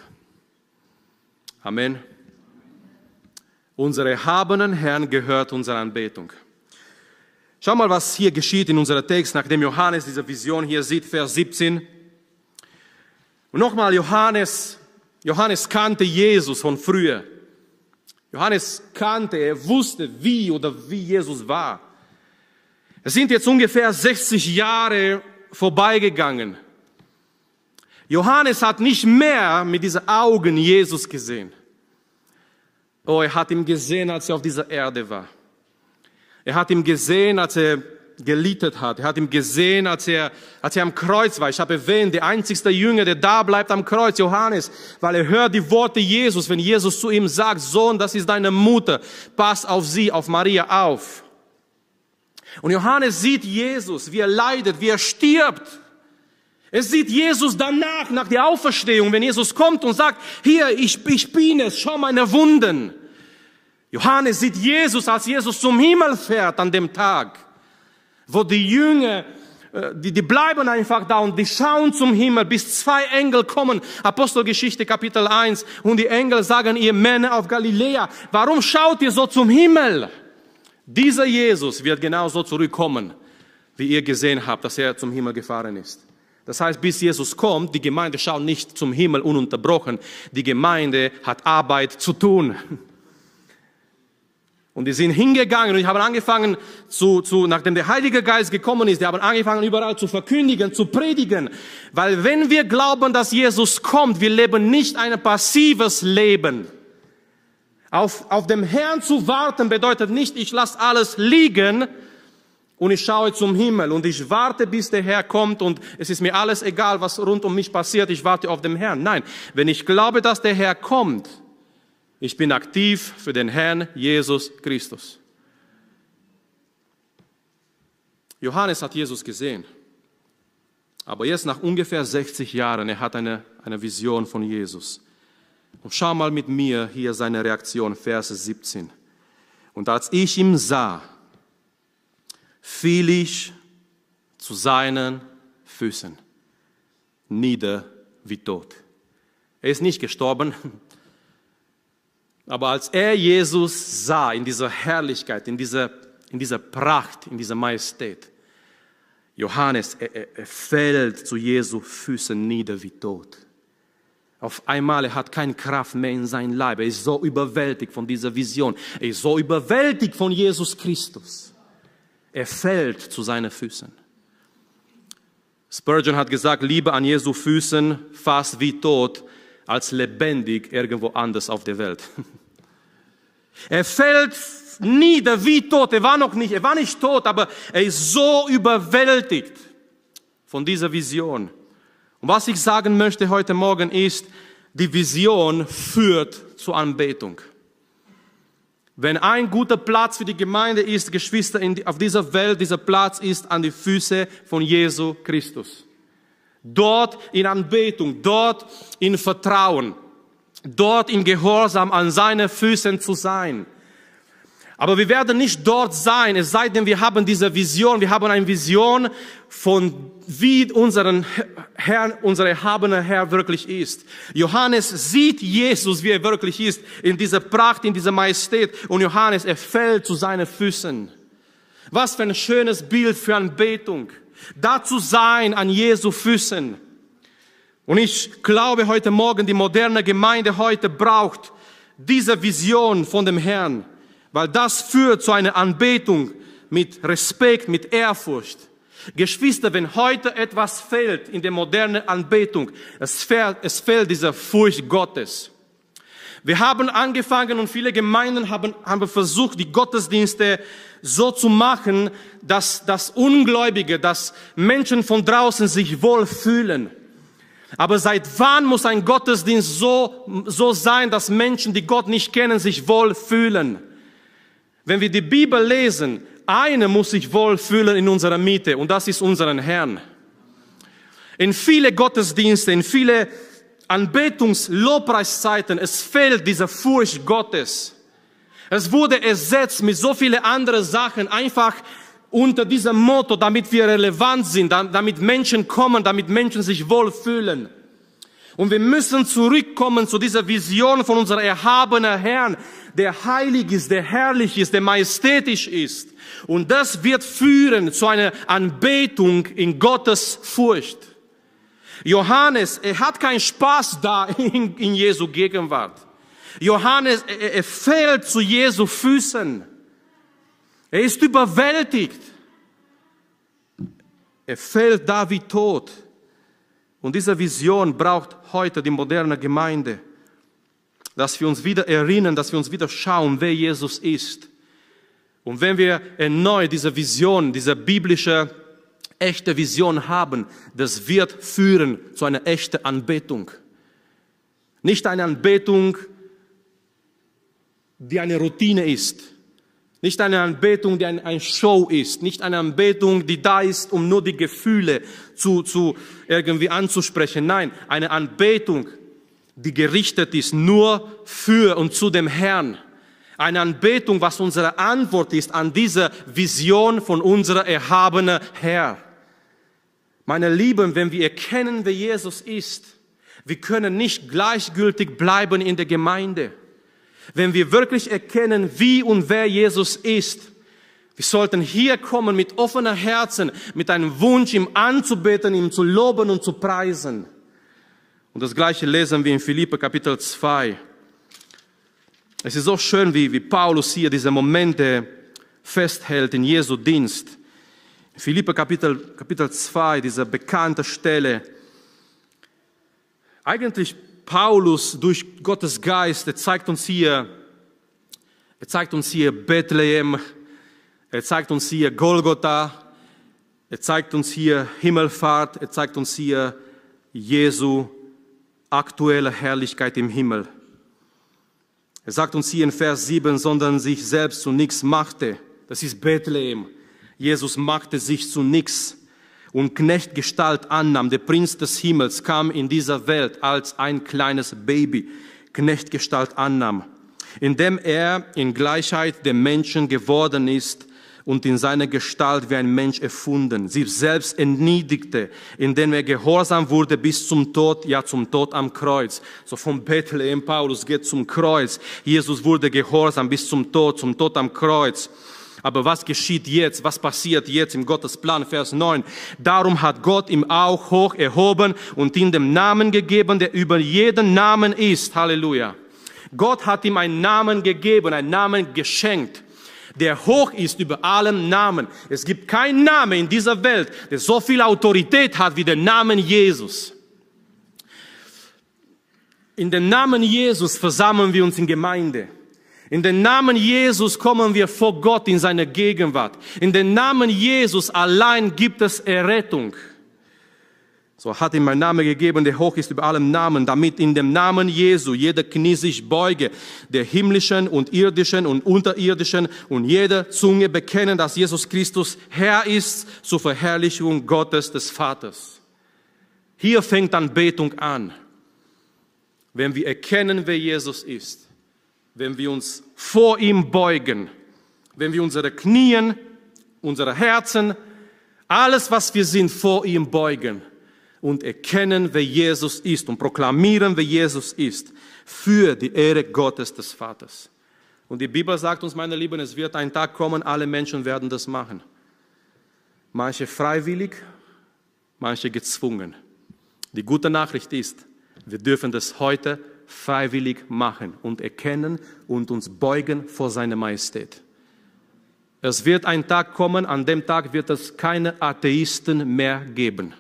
Amen. Unser erhabenen Herrn gehört unsere Anbetung. Schau mal, was hier geschieht in unserem Text, nachdem Johannes diese Vision hier sieht, Vers 17. Und nochmal, Johannes, Johannes kannte Jesus von früher. Johannes kannte, er wusste, wie oder wie Jesus war. Es sind jetzt ungefähr 60 Jahre vorbeigegangen. Johannes hat nicht mehr mit diesen Augen Jesus gesehen. Oh, er hat ihn gesehen, als er auf dieser Erde war. Er hat ihn gesehen, als er gelitten hat. Er hat ihn gesehen, als er, als er am Kreuz war. Ich habe erwähnt, der einzigste Jünger, der da bleibt am Kreuz, Johannes, weil er hört die Worte Jesus, wenn Jesus zu ihm sagt, Sohn, das ist deine Mutter, pass auf sie, auf Maria auf. Und Johannes sieht Jesus, wie er leidet, wie er stirbt. Er sieht Jesus danach, nach der Auferstehung, wenn Jesus kommt und sagt, hier, ich, ich bin es, schau meine Wunden. Johannes sieht Jesus, als Jesus zum Himmel fährt an dem Tag, wo die Jünger, äh, die, die bleiben einfach da und die schauen zum Himmel, bis zwei Engel kommen. Apostelgeschichte Kapitel 1. Und die Engel sagen, ihr Männer auf Galiläa, warum schaut ihr so zum Himmel? Dieser Jesus wird genauso zurückkommen, wie ihr gesehen habt, dass er zum Himmel gefahren ist. Das heißt, bis Jesus kommt, die Gemeinde schaut nicht zum Himmel ununterbrochen. Die Gemeinde hat Arbeit zu tun. Und die sind hingegangen und ich habe angefangen zu, zu, nachdem der Heilige Geist gekommen ist, die haben angefangen überall zu verkündigen, zu predigen. Weil wenn wir glauben, dass Jesus kommt, wir leben nicht ein passives Leben. Auf, auf dem Herrn zu warten bedeutet nicht, ich lasse alles liegen und ich schaue zum Himmel und ich warte, bis der Herr kommt und es ist mir alles egal, was rund um mich passiert, ich warte auf den Herrn. Nein, wenn ich glaube, dass der Herr kommt, ich bin aktiv für den Herrn Jesus Christus. Johannes hat Jesus gesehen. Aber jetzt nach ungefähr 60 Jahren, er hat eine, eine Vision von Jesus. Und schau mal mit mir hier seine Reaktion, Verse 17. Und als ich ihn sah, fiel ich zu seinen Füßen, nieder wie tot. Er ist nicht gestorben, aber als er Jesus sah in dieser Herrlichkeit, in dieser, in dieser Pracht, in dieser Majestät, Johannes, er, er fällt zu Jesu Füßen nieder wie tot. Auf einmal, er hat keine Kraft mehr in sein Leib. Er ist so überwältigt von dieser Vision. Er ist so überwältigt von Jesus Christus. Er fällt zu seinen Füßen. Spurgeon hat gesagt, Liebe an Jesu Füßen fast wie tot, als lebendig irgendwo anders auf der Welt. *laughs* Er fällt nieder wie tot. Er war noch nicht, er war nicht tot, aber er ist so überwältigt von dieser Vision. Und was ich sagen möchte heute Morgen ist, die Vision führt zur Anbetung. Wenn ein guter Platz für die Gemeinde ist, Geschwister, auf dieser Welt, dieser Platz ist an die Füße von Jesu Christus. Dort in Anbetung, dort in Vertrauen, dort in Gehorsam an seine Füßen zu sein. Aber wir werden nicht dort sein, es sei denn, wir haben diese Vision, wir haben eine Vision von wie unseren Herr, unser erhabener Herr wirklich ist. Johannes sieht Jesus, wie er wirklich ist, in dieser Pracht, in dieser Majestät. Und Johannes, er fällt zu seinen Füßen. Was für ein schönes Bild für Anbetung. Da zu sein an Jesu Füßen. Und ich glaube heute Morgen, die moderne Gemeinde heute braucht diese Vision von dem Herrn, weil das führt zu einer Anbetung mit Respekt, mit Ehrfurcht. Geschwister, wenn heute etwas fehlt in der modernen Anbetung, es fehlt, es fehlt diese Furcht Gottes. Wir haben angefangen und viele Gemeinden haben, haben versucht, die Gottesdienste so zu machen, dass das Ungläubige, dass Menschen von draußen sich wohlfühlen. Aber seit wann muss ein Gottesdienst so, so sein, dass Menschen, die Gott nicht kennen, sich wohlfühlen? Wenn wir die Bibel lesen, einer muss sich wohlfühlen in unserer Mitte und das ist unseren Herrn. In viele Gottesdienste, in viele Anbetungs-Lobpreiszeiten, es fehlt diese Furcht Gottes. Es wurde ersetzt mit so vielen anderen Sachen, einfach unter diesem Motto, damit wir relevant sind, damit Menschen kommen, damit Menschen sich wohlfühlen. Und wir müssen zurückkommen zu dieser Vision von unserem erhabenen Herrn, der heilig ist, der herrlich ist, der majestätisch ist. Und das wird führen zu einer Anbetung in Gottes Furcht. Johannes, er hat keinen Spaß da in, in Jesu Gegenwart. Johannes, er, er fällt zu Jesu Füßen. Er ist überwältigt. Er fällt da wie tot. Und diese Vision braucht heute die moderne Gemeinde, dass wir uns wieder erinnern, dass wir uns wieder schauen, wer Jesus ist. Und wenn wir erneut diese Vision, diese biblische, echte Vision haben, das wird führen zu einer echten Anbetung. Nicht eine Anbetung, die eine Routine ist. Nicht eine Anbetung, die ein, ein Show ist. Nicht eine Anbetung, die da ist, um nur die Gefühle zu, zu irgendwie anzusprechen. Nein, eine Anbetung, die gerichtet ist nur für und zu dem Herrn. Eine Anbetung, was unsere Antwort ist an diese Vision von unserer erhabenen Herr. Meine Lieben, wenn wir erkennen, wer Jesus ist, wir können nicht gleichgültig bleiben in der Gemeinde wenn wir wirklich erkennen, wie und wer Jesus ist, wir sollten hier kommen mit offener Herzen, mit einem Wunsch, ihm anzubeten, ihm zu loben und zu preisen. Und das Gleiche lesen wir in Philippe Kapitel 2. Es ist so schön, wie, wie Paulus hier diese Momente festhält in Jesu Dienst. Philippe Kapitel, Kapitel 2, diese bekannte Stelle. Eigentlich Paulus durch Gottes Geist, er zeigt uns hier, er zeigt uns hier Bethlehem, er zeigt uns hier Golgotha, er zeigt uns hier Himmelfahrt, er zeigt uns hier Jesu aktuelle Herrlichkeit im Himmel. Er sagt uns hier in Vers 7, sondern sich selbst zu nichts machte. Das ist Bethlehem. Jesus machte sich zu nichts und Knechtgestalt annahm. Der Prinz des Himmels kam in dieser Welt als ein kleines Baby, Knechtgestalt annahm, indem er in Gleichheit der Menschen geworden ist und in seiner Gestalt wie ein Mensch erfunden, sich selbst erniedigte, indem er gehorsam wurde bis zum Tod, ja zum Tod am Kreuz. So von Bethlehem, Paulus geht zum Kreuz. Jesus wurde gehorsam bis zum Tod, zum Tod am Kreuz. Aber was geschieht jetzt? Was passiert jetzt im Gottes Plan? Vers 9. Darum hat Gott ihm auch hoch erhoben und ihm den Namen gegeben, der über jeden Namen ist. Halleluja. Gott hat ihm einen Namen gegeben, einen Namen geschenkt der hoch ist über allem Namen. Es gibt keinen Namen in dieser Welt, der so viel Autorität hat wie der Name Jesus. In den Namen Jesus versammeln wir uns in Gemeinde. In den Namen Jesus kommen wir vor Gott in seine Gegenwart. In den Namen Jesus allein gibt es Errettung. So hat ihm mein Name gegeben, der hoch ist über allem Namen, damit in dem Namen Jesu jeder Knie sich beuge, der himmlischen und irdischen und unterirdischen und jede Zunge bekennen, dass Jesus Christus Herr ist zur Verherrlichung Gottes des Vaters. Hier fängt Anbetung an, wenn wir erkennen, wer Jesus ist wenn wir uns vor ihm beugen, wenn wir unsere Knien, unsere Herzen, alles, was wir sind, vor ihm beugen und erkennen, wer Jesus ist und proklamieren, wer Jesus ist, für die Ehre Gottes des Vaters. Und die Bibel sagt uns, meine Lieben, es wird ein Tag kommen, alle Menschen werden das machen. Manche freiwillig, manche gezwungen. Die gute Nachricht ist, wir dürfen das heute freiwillig machen und erkennen und uns beugen vor seiner Majestät. Es wird ein Tag kommen, an dem Tag wird es keine Atheisten mehr geben.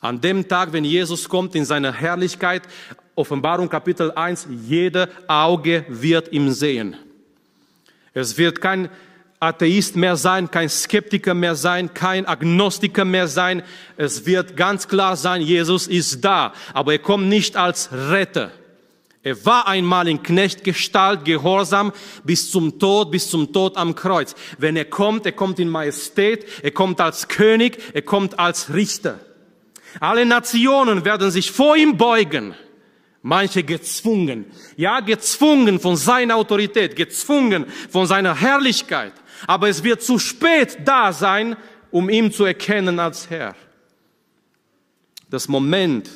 An dem Tag, wenn Jesus kommt in seiner Herrlichkeit, Offenbarung Kapitel 1, jeder Auge wird ihm sehen. Es wird kein Atheist mehr sein, kein Skeptiker mehr sein, kein Agnostiker mehr sein. Es wird ganz klar sein, Jesus ist da, aber er kommt nicht als Retter. Er war einmal in Knechtgestalt, gehorsam bis zum Tod, bis zum Tod am Kreuz. Wenn er kommt, er kommt in Majestät, er kommt als König, er kommt als Richter. Alle Nationen werden sich vor ihm beugen Manche gezwungen. Ja, gezwungen von seiner Autorität, gezwungen von seiner Herrlichkeit. Aber es wird zu spät da sein, um ihn zu erkennen als Herr. Das Moment,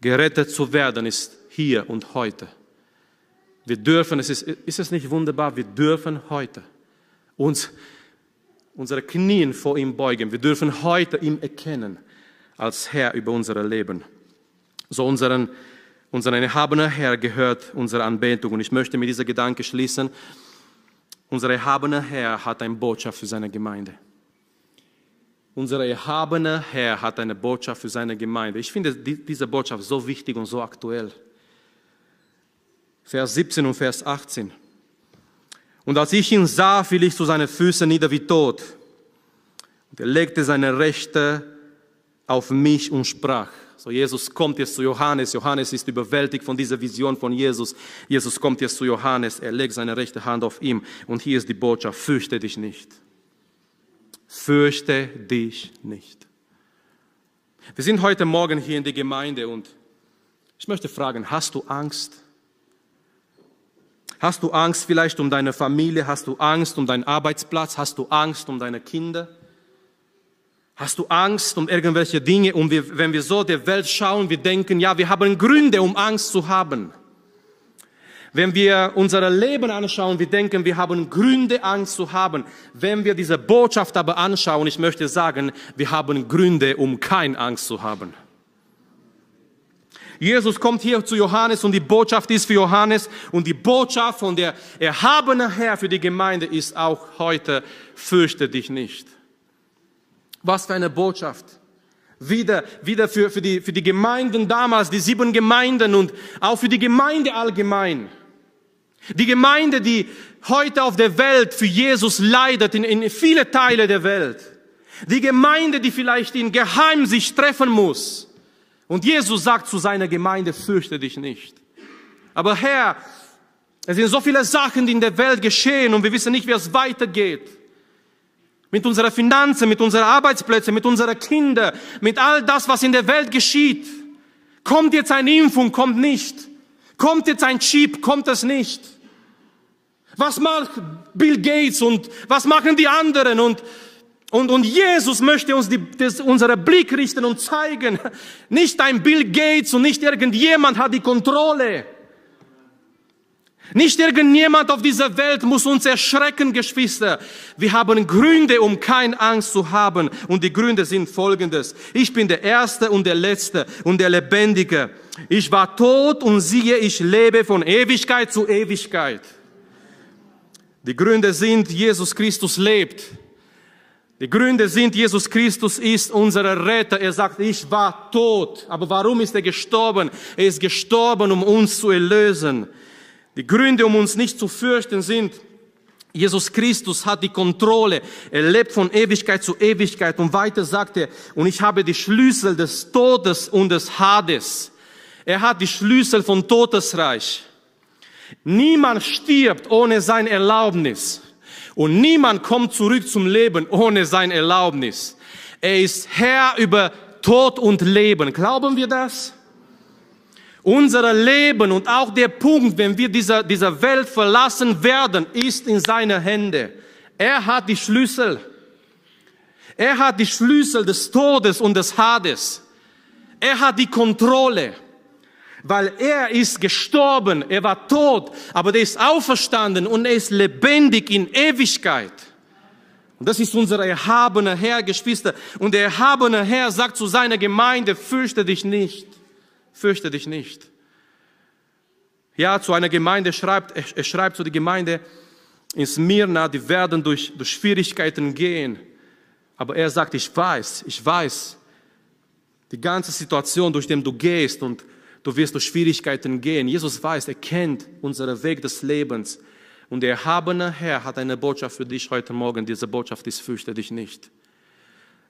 gerettet zu werden, ist hier und heute. Wir dürfen, es ist, ist es nicht wunderbar, wir dürfen heute uns unsere Knien vor ihm beugen. Wir dürfen heute ihn erkennen als Herr über unser Leben. So unseren, unseren erhabenen Herr gehört unsere Anbetung. Und ich möchte mit dieser Gedanke schließen. Unser erhabener Herr hat eine Botschaft für seine Gemeinde. Unser erhabener Herr hat eine Botschaft für seine Gemeinde. Ich finde diese Botschaft so wichtig und so aktuell. Vers 17 und Vers 18. Und als ich ihn sah, fiel ich zu seinen Füßen nieder wie tot. Und er legte seine Rechte auf mich und sprach. So, Jesus kommt jetzt zu Johannes. Johannes ist überwältigt von dieser Vision von Jesus. Jesus kommt jetzt zu Johannes. Er legt seine rechte Hand auf ihm. Und hier ist die Botschaft. Fürchte dich nicht. Fürchte dich nicht. Wir sind heute Morgen hier in der Gemeinde und ich möchte fragen, hast du Angst? Hast du Angst vielleicht um deine Familie? Hast du Angst um deinen Arbeitsplatz? Hast du Angst um deine Kinder? Hast du Angst um irgendwelche Dinge? Und wir, wenn wir so der Welt schauen, wir denken, ja, wir haben Gründe, um Angst zu haben. Wenn wir unser Leben anschauen, wir denken, wir haben Gründe, Angst zu haben. Wenn wir diese Botschaft aber anschauen, ich möchte sagen, wir haben Gründe, um keine Angst zu haben. Jesus kommt hier zu Johannes und die Botschaft ist für Johannes und die Botschaft von der erhabenen Herr für die Gemeinde ist auch heute, fürchte dich nicht. Was für eine Botschaft. Wieder, wieder für, für, die, für die Gemeinden damals, die sieben Gemeinden und auch für die Gemeinde allgemein. Die Gemeinde, die heute auf der Welt für Jesus leidet, in, in viele Teile der Welt. Die Gemeinde, die vielleicht in Geheim sich treffen muss und Jesus sagt zu seiner Gemeinde, fürchte dich nicht. Aber Herr, es sind so viele Sachen, die in der Welt geschehen und wir wissen nicht, wie es weitergeht. Mit unserer Finanzen, mit unseren Arbeitsplätzen, mit unseren Kindern, mit all das, was in der Welt geschieht. Kommt jetzt eine Impfung, kommt nicht. Kommt jetzt ein Chip, kommt es nicht. Was macht Bill Gates und was machen die anderen und und, und Jesus möchte uns die, das, unsere Blick richten und zeigen, nicht ein Bill Gates und nicht irgendjemand hat die Kontrolle. Nicht irgendjemand auf dieser Welt muss uns erschrecken, Geschwister. Wir haben Gründe, um keine Angst zu haben. Und die Gründe sind folgendes. Ich bin der Erste und der Letzte und der Lebendige. Ich war tot und siehe, ich lebe von Ewigkeit zu Ewigkeit. Die Gründe sind, Jesus Christus lebt. Die Gründe sind, Jesus Christus ist unser Retter. Er sagt, ich war tot. Aber warum ist er gestorben? Er ist gestorben, um uns zu erlösen. Die Gründe, um uns nicht zu fürchten, sind, Jesus Christus hat die Kontrolle. Er lebt von Ewigkeit zu Ewigkeit. Und weiter sagt er, und ich habe die Schlüssel des Todes und des Hades. Er hat die Schlüssel von Todesreich. Niemand stirbt ohne sein Erlaubnis. Und niemand kommt zurück zum Leben ohne sein Erlaubnis. Er ist Herr über Tod und Leben. Glauben wir das? Unser Leben und auch der Punkt, wenn wir dieser, dieser Welt verlassen werden, ist in seiner Hände. Er hat die Schlüssel. Er hat die Schlüssel des Todes und des Hades. Er hat die Kontrolle weil er ist gestorben, er war tot, aber er ist auferstanden und er ist lebendig in Ewigkeit. Und das ist unser erhabener Herr, Geschwister. Und der erhabene Herr sagt zu seiner Gemeinde, fürchte dich nicht, fürchte dich nicht. Ja, zu einer Gemeinde schreibt, er schreibt zu der Gemeinde in Smyrna, die werden durch, durch Schwierigkeiten gehen. Aber er sagt, ich weiß, ich weiß, die ganze Situation, durch die du gehst und Du wirst durch Schwierigkeiten gehen. Jesus weiß, er kennt unseren Weg des Lebens. Und der erhabene Herr hat eine Botschaft für dich heute Morgen. Diese Botschaft ist, fürchte dich nicht.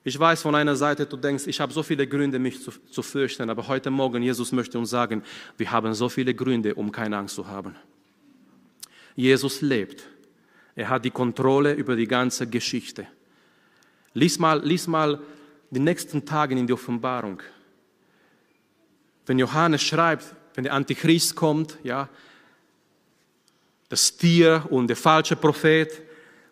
Ich weiß von einer Seite, du denkst, ich habe so viele Gründe, mich zu, zu fürchten, aber heute Morgen, Jesus möchte uns sagen, wir haben so viele Gründe, um keine Angst zu haben. Jesus lebt. Er hat die Kontrolle über die ganze Geschichte. Lies mal, lies mal die nächsten Tage in die Offenbarung. Wenn Johannes schreibt, wenn der Antichrist kommt, ja, das Tier und der falsche Prophet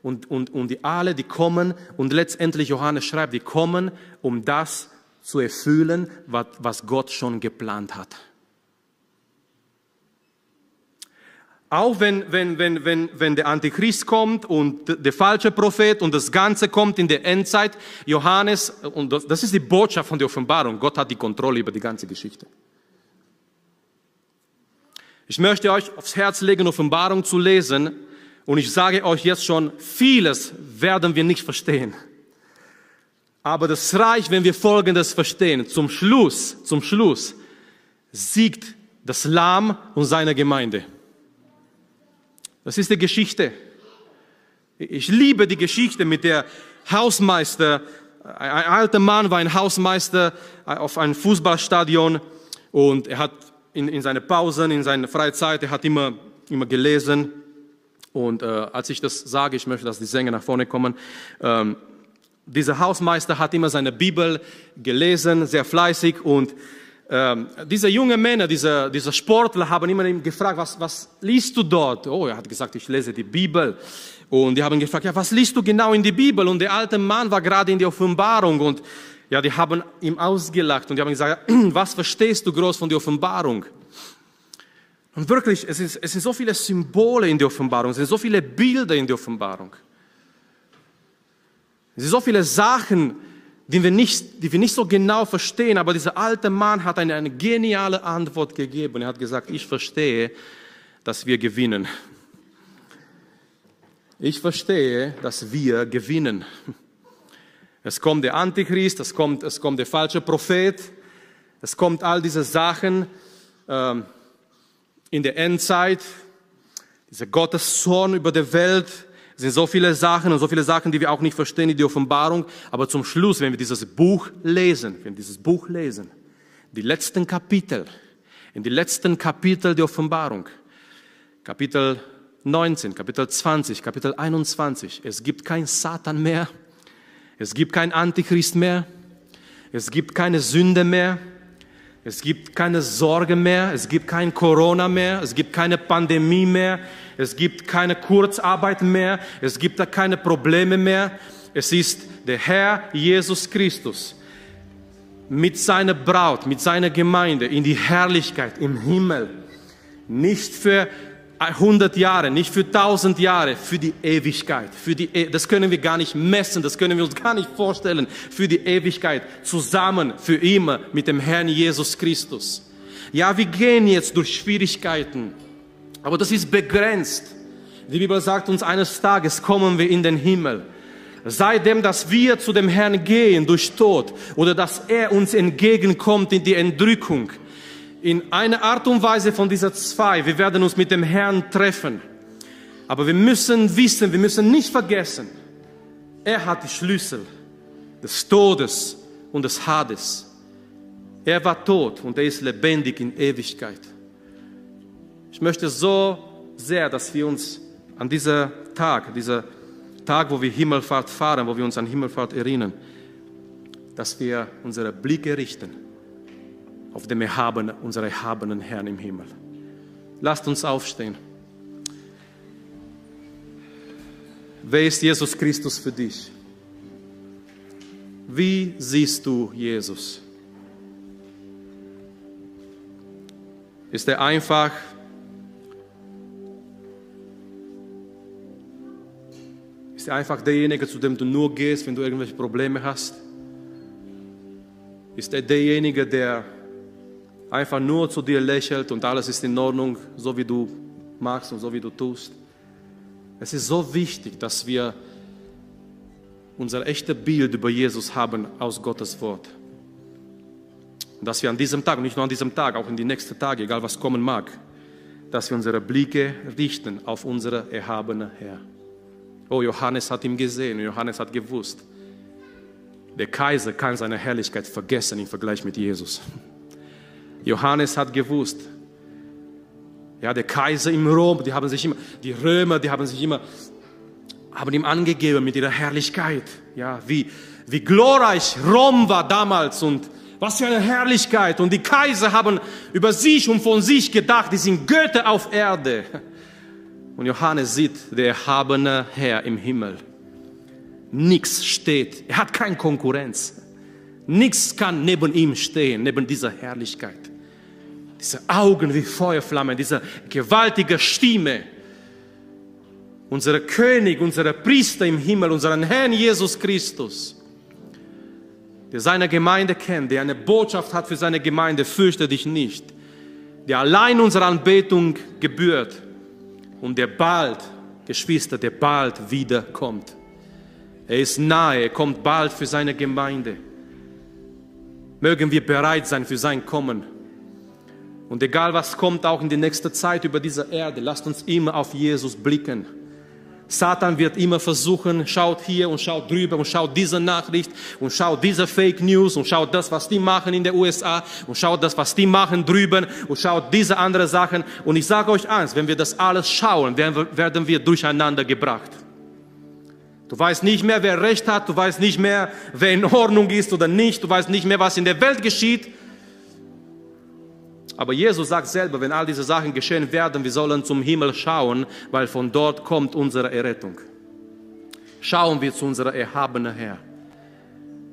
und, und, und die alle, die kommen und letztendlich Johannes schreibt, die kommen, um das zu erfüllen, was, was Gott schon geplant hat. Auch wenn, wenn, wenn, wenn, wenn der Antichrist kommt und der falsche Prophet und das Ganze kommt in der Endzeit, Johannes, und das ist die Botschaft von der Offenbarung, Gott hat die Kontrolle über die ganze Geschichte. Ich möchte euch aufs Herz legen, Offenbarung zu lesen. Und ich sage euch jetzt schon, vieles werden wir nicht verstehen. Aber das reicht, wenn wir Folgendes verstehen. Zum Schluss, zum Schluss siegt das Lamm und seine Gemeinde. Das ist die Geschichte. Ich liebe die Geschichte mit der Hausmeister. Ein alter Mann war ein Hausmeister auf einem Fußballstadion und er hat in, in seine Pausen, in seine Freizeit, er hat immer, immer gelesen. Und äh, als ich das sage, ich möchte, dass die Sänger nach vorne kommen, ähm, dieser Hausmeister hat immer seine Bibel gelesen, sehr fleißig und ähm, diese jungen Männer, diese, diese Sportler haben immer gefragt, was, was liest du dort? Oh, er hat gesagt, ich lese die Bibel. Und die haben gefragt, ja, was liest du genau in die Bibel? Und der alte Mann war gerade in der Offenbarung und ja, die haben ihm ausgelacht und die haben gesagt, *clears throat* was verstehst du groß von der Offenbarung? Und wirklich, es, ist, es sind so viele Symbole in der Offenbarung, es sind so viele Bilder in der Offenbarung. Es sind so viele Sachen, die wir nicht, die wir nicht so genau verstehen, aber dieser alte Mann hat eine, eine geniale Antwort gegeben. Er hat gesagt, ich verstehe, dass wir gewinnen. Ich verstehe, dass wir gewinnen. Es kommt der Antichrist, es kommt, es kommt der falsche Prophet, es kommt all diese Sachen ähm, in der Endzeit, dieser Gottessohn über der Welt. Sind so viele Sachen und so viele Sachen, die wir auch nicht verstehen in der Offenbarung. Aber zum Schluss, wenn wir dieses Buch lesen, wenn wir dieses Buch lesen, die letzten Kapitel, in die letzten Kapitel der Offenbarung, Kapitel 19, Kapitel 20, Kapitel 21, es gibt kein Satan mehr, es gibt kein Antichrist mehr. Es gibt keine Sünde mehr. Es gibt keine Sorge mehr. Es gibt kein Corona mehr. Es gibt keine Pandemie mehr. Es gibt keine Kurzarbeit mehr. Es gibt da keine Probleme mehr. Es ist der Herr Jesus Christus mit seiner Braut, mit seiner Gemeinde in die Herrlichkeit im Himmel. Nicht für 100 Jahre, nicht für 1000 Jahre, für die Ewigkeit. Für die, e das können wir gar nicht messen, das können wir uns gar nicht vorstellen. Für die Ewigkeit, zusammen, für immer mit dem Herrn Jesus Christus. Ja, wir gehen jetzt durch Schwierigkeiten, aber das ist begrenzt. Die Bibel sagt uns, eines Tages kommen wir in den Himmel. Seitdem, dass wir zu dem Herrn gehen durch Tod oder dass er uns entgegenkommt in die Entrückung, in einer Art und Weise von dieser zwei. Wir werden uns mit dem Herrn treffen. Aber wir müssen wissen, wir müssen nicht vergessen, er hat die Schlüssel des Todes und des Hades. Er war tot und er ist lebendig in Ewigkeit. Ich möchte so sehr, dass wir uns an dieser Tag, dieser Tag, wo wir Himmelfahrt fahren, wo wir uns an Himmelfahrt erinnern, dass wir unsere Blicke richten auf dem erhabenen, unseren erhabenen Herrn im Himmel. Lasst uns aufstehen. Wer ist Jesus Christus für dich? Wie siehst du Jesus? Ist er einfach Ist er einfach derjenige, zu dem du nur gehst, wenn du irgendwelche Probleme hast? Ist er derjenige, der einfach nur zu dir lächelt und alles ist in Ordnung, so wie du machst und so wie du tust. Es ist so wichtig, dass wir unser echtes Bild über Jesus haben aus Gottes Wort. Und dass wir an diesem Tag, nicht nur an diesem Tag, auch in die nächsten Tage, egal was kommen mag, dass wir unsere Blicke richten auf unsere erhabene Herr. Oh, Johannes hat ihn gesehen, Johannes hat gewusst, der Kaiser kann seine Herrlichkeit vergessen im Vergleich mit Jesus. Johannes hat gewusst, ja, der Kaiser im Rom, die haben sich immer, die Römer, die haben sich immer, haben ihm angegeben mit ihrer Herrlichkeit, ja, wie, wie glorreich Rom war damals und Was für eine Herrlichkeit. Und die Kaiser haben über sich und von sich gedacht, die sind Götter auf Erde. Und Johannes sieht der erhabene Herr im Himmel. Nichts steht. Er hat keine Konkurrenz. Nichts kann neben ihm stehen, neben dieser Herrlichkeit. Diese Augen wie Feuerflammen, diese gewaltige Stimme. Unser König, unser Priester im Himmel, unseren Herrn Jesus Christus, der seine Gemeinde kennt, der eine Botschaft hat für seine Gemeinde, fürchte dich nicht, der allein unsere Anbetung gebührt und der bald, Geschwister, der bald wiederkommt. Er ist nahe, er kommt bald für seine Gemeinde. Mögen wir bereit sein für sein Kommen. Und egal was kommt auch in die nächste Zeit über diese Erde, lasst uns immer auf Jesus blicken. Satan wird immer versuchen, schaut hier und schaut drüber und schaut diese Nachricht und schaut diese Fake News und schaut das, was die machen in den USA und schaut das, was die machen drüben und schaut diese andere Sachen. Und ich sage euch eins, wenn wir das alles schauen, werden wir durcheinander gebracht. Du weißt nicht mehr, wer Recht hat, du weißt nicht mehr, wer in Ordnung ist oder nicht, du weißt nicht mehr, was in der Welt geschieht. Aber Jesus sagt selber, wenn all diese Sachen geschehen werden, wir sollen zum Himmel schauen, weil von dort kommt unsere Errettung. Schauen wir zu unserem erhabenen Herr.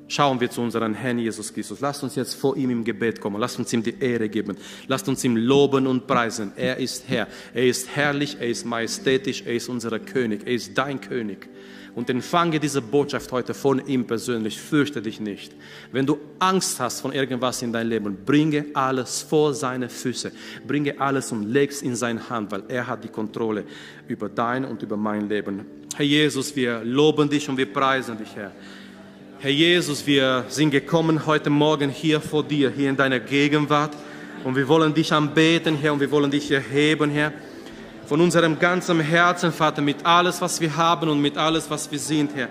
Schauen wir zu unserem Herrn Jesus Christus. Lasst uns jetzt vor ihm im Gebet kommen. Lasst uns ihm die Ehre geben. Lasst uns ihm loben und preisen. Er ist Herr. Er ist herrlich. Er ist majestätisch. Er ist unser König. Er ist dein König und empfange diese Botschaft heute von ihm persönlich. Fürchte dich nicht. Wenn du Angst hast von irgendwas in dein Leben, bringe alles vor seine Füße. Bringe alles und leg es in seine Hand, weil er hat die Kontrolle über dein und über mein Leben. Herr Jesus, wir loben dich und wir preisen dich, Herr. Herr Jesus, wir sind gekommen heute Morgen hier vor dir, hier in deiner Gegenwart. Und wir wollen dich anbeten, Herr, und wir wollen dich erheben, Herr von unserem ganzen Herzen, Vater, mit alles, was wir haben und mit alles, was wir sind, Herr.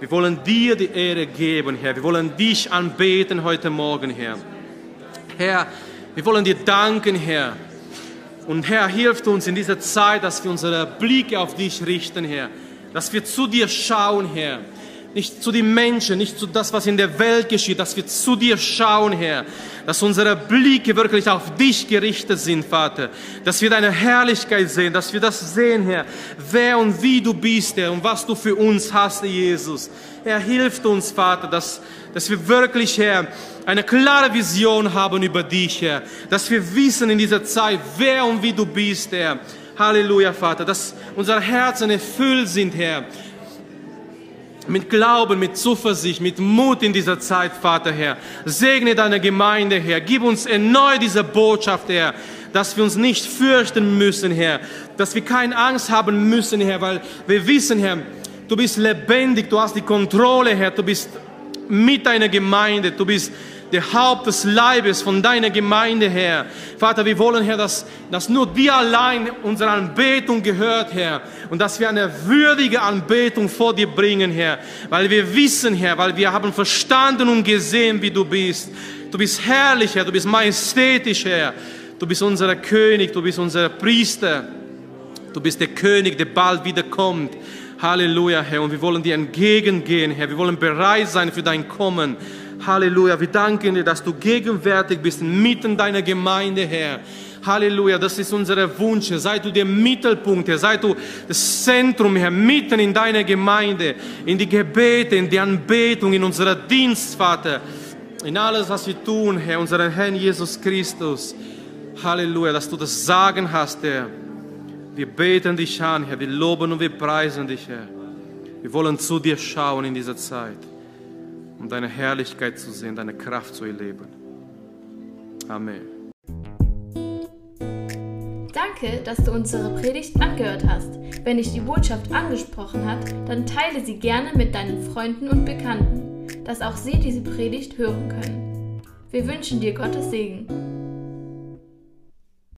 Wir wollen dir die Ehre geben, Herr. Wir wollen dich anbeten heute Morgen, Herr. Herr, wir wollen dir danken, Herr. Und Herr, hilft uns in dieser Zeit, dass wir unsere Blicke auf dich richten, Herr. Dass wir zu dir schauen, Herr nicht zu den Menschen, nicht zu das, was in der Welt geschieht, dass wir zu dir schauen, Herr, dass unsere Blicke wirklich auf dich gerichtet sind, Vater, dass wir deine Herrlichkeit sehen, dass wir das sehen, Herr, wer und wie du bist, Herr, und was du für uns hast, Jesus. Er hilft uns, Vater, dass, dass wir wirklich, Herr, eine klare Vision haben über dich, Herr, dass wir wissen in dieser Zeit, wer und wie du bist, Herr. Halleluja, Vater, dass unsere Herzen erfüllt sind, Herr, mit Glauben, mit Zuversicht, mit Mut in dieser Zeit, Vater Herr. Segne deine Gemeinde, Herr. Gib uns erneut diese Botschaft, Herr, dass wir uns nicht fürchten müssen, Herr. Dass wir keine Angst haben müssen, Herr, weil wir wissen, Herr, du bist lebendig, du hast die Kontrolle, Herr. Du bist mit deiner Gemeinde, du bist der Haupt des Leibes von deiner Gemeinde, Herr. Vater, wir wollen, Herr, dass, dass nur dir allein unsere Anbetung gehört, Herr. Und dass wir eine würdige Anbetung vor dir bringen, Herr. Weil wir wissen, Herr, weil wir haben verstanden und gesehen, wie du bist. Du bist herrlich, Herr. Du bist majestätisch, Herr. Du bist unser König. Du bist unser Priester. Du bist der König, der bald wiederkommt. Halleluja, Herr. Und wir wollen dir entgegengehen, Herr. Wir wollen bereit sein für dein Kommen. Halleluja. Wir danken dir, dass du gegenwärtig bist mitten deiner Gemeinde, Herr. Halleluja, das ist unser Wunsch. Sei du der Mittelpunkt, Herr. Sei du das Zentrum, Herr, mitten in deiner Gemeinde, in die Gebete, in die Anbetung, in unserer Dienst, Vater. In alles, was wir tun, Herr, unseren Herrn Jesus Christus. Halleluja, dass du das Sagen hast, Herr. Wir beten dich an, Herr. Wir loben und wir preisen dich, Herr. Wir wollen zu dir schauen in dieser Zeit um deine Herrlichkeit zu sehen, deine Kraft zu erleben. Amen. Danke, dass du unsere Predigt angehört hast. Wenn dich die Botschaft angesprochen hat, dann teile sie gerne mit deinen Freunden und Bekannten, dass auch sie diese Predigt hören können. Wir wünschen dir Gottes Segen.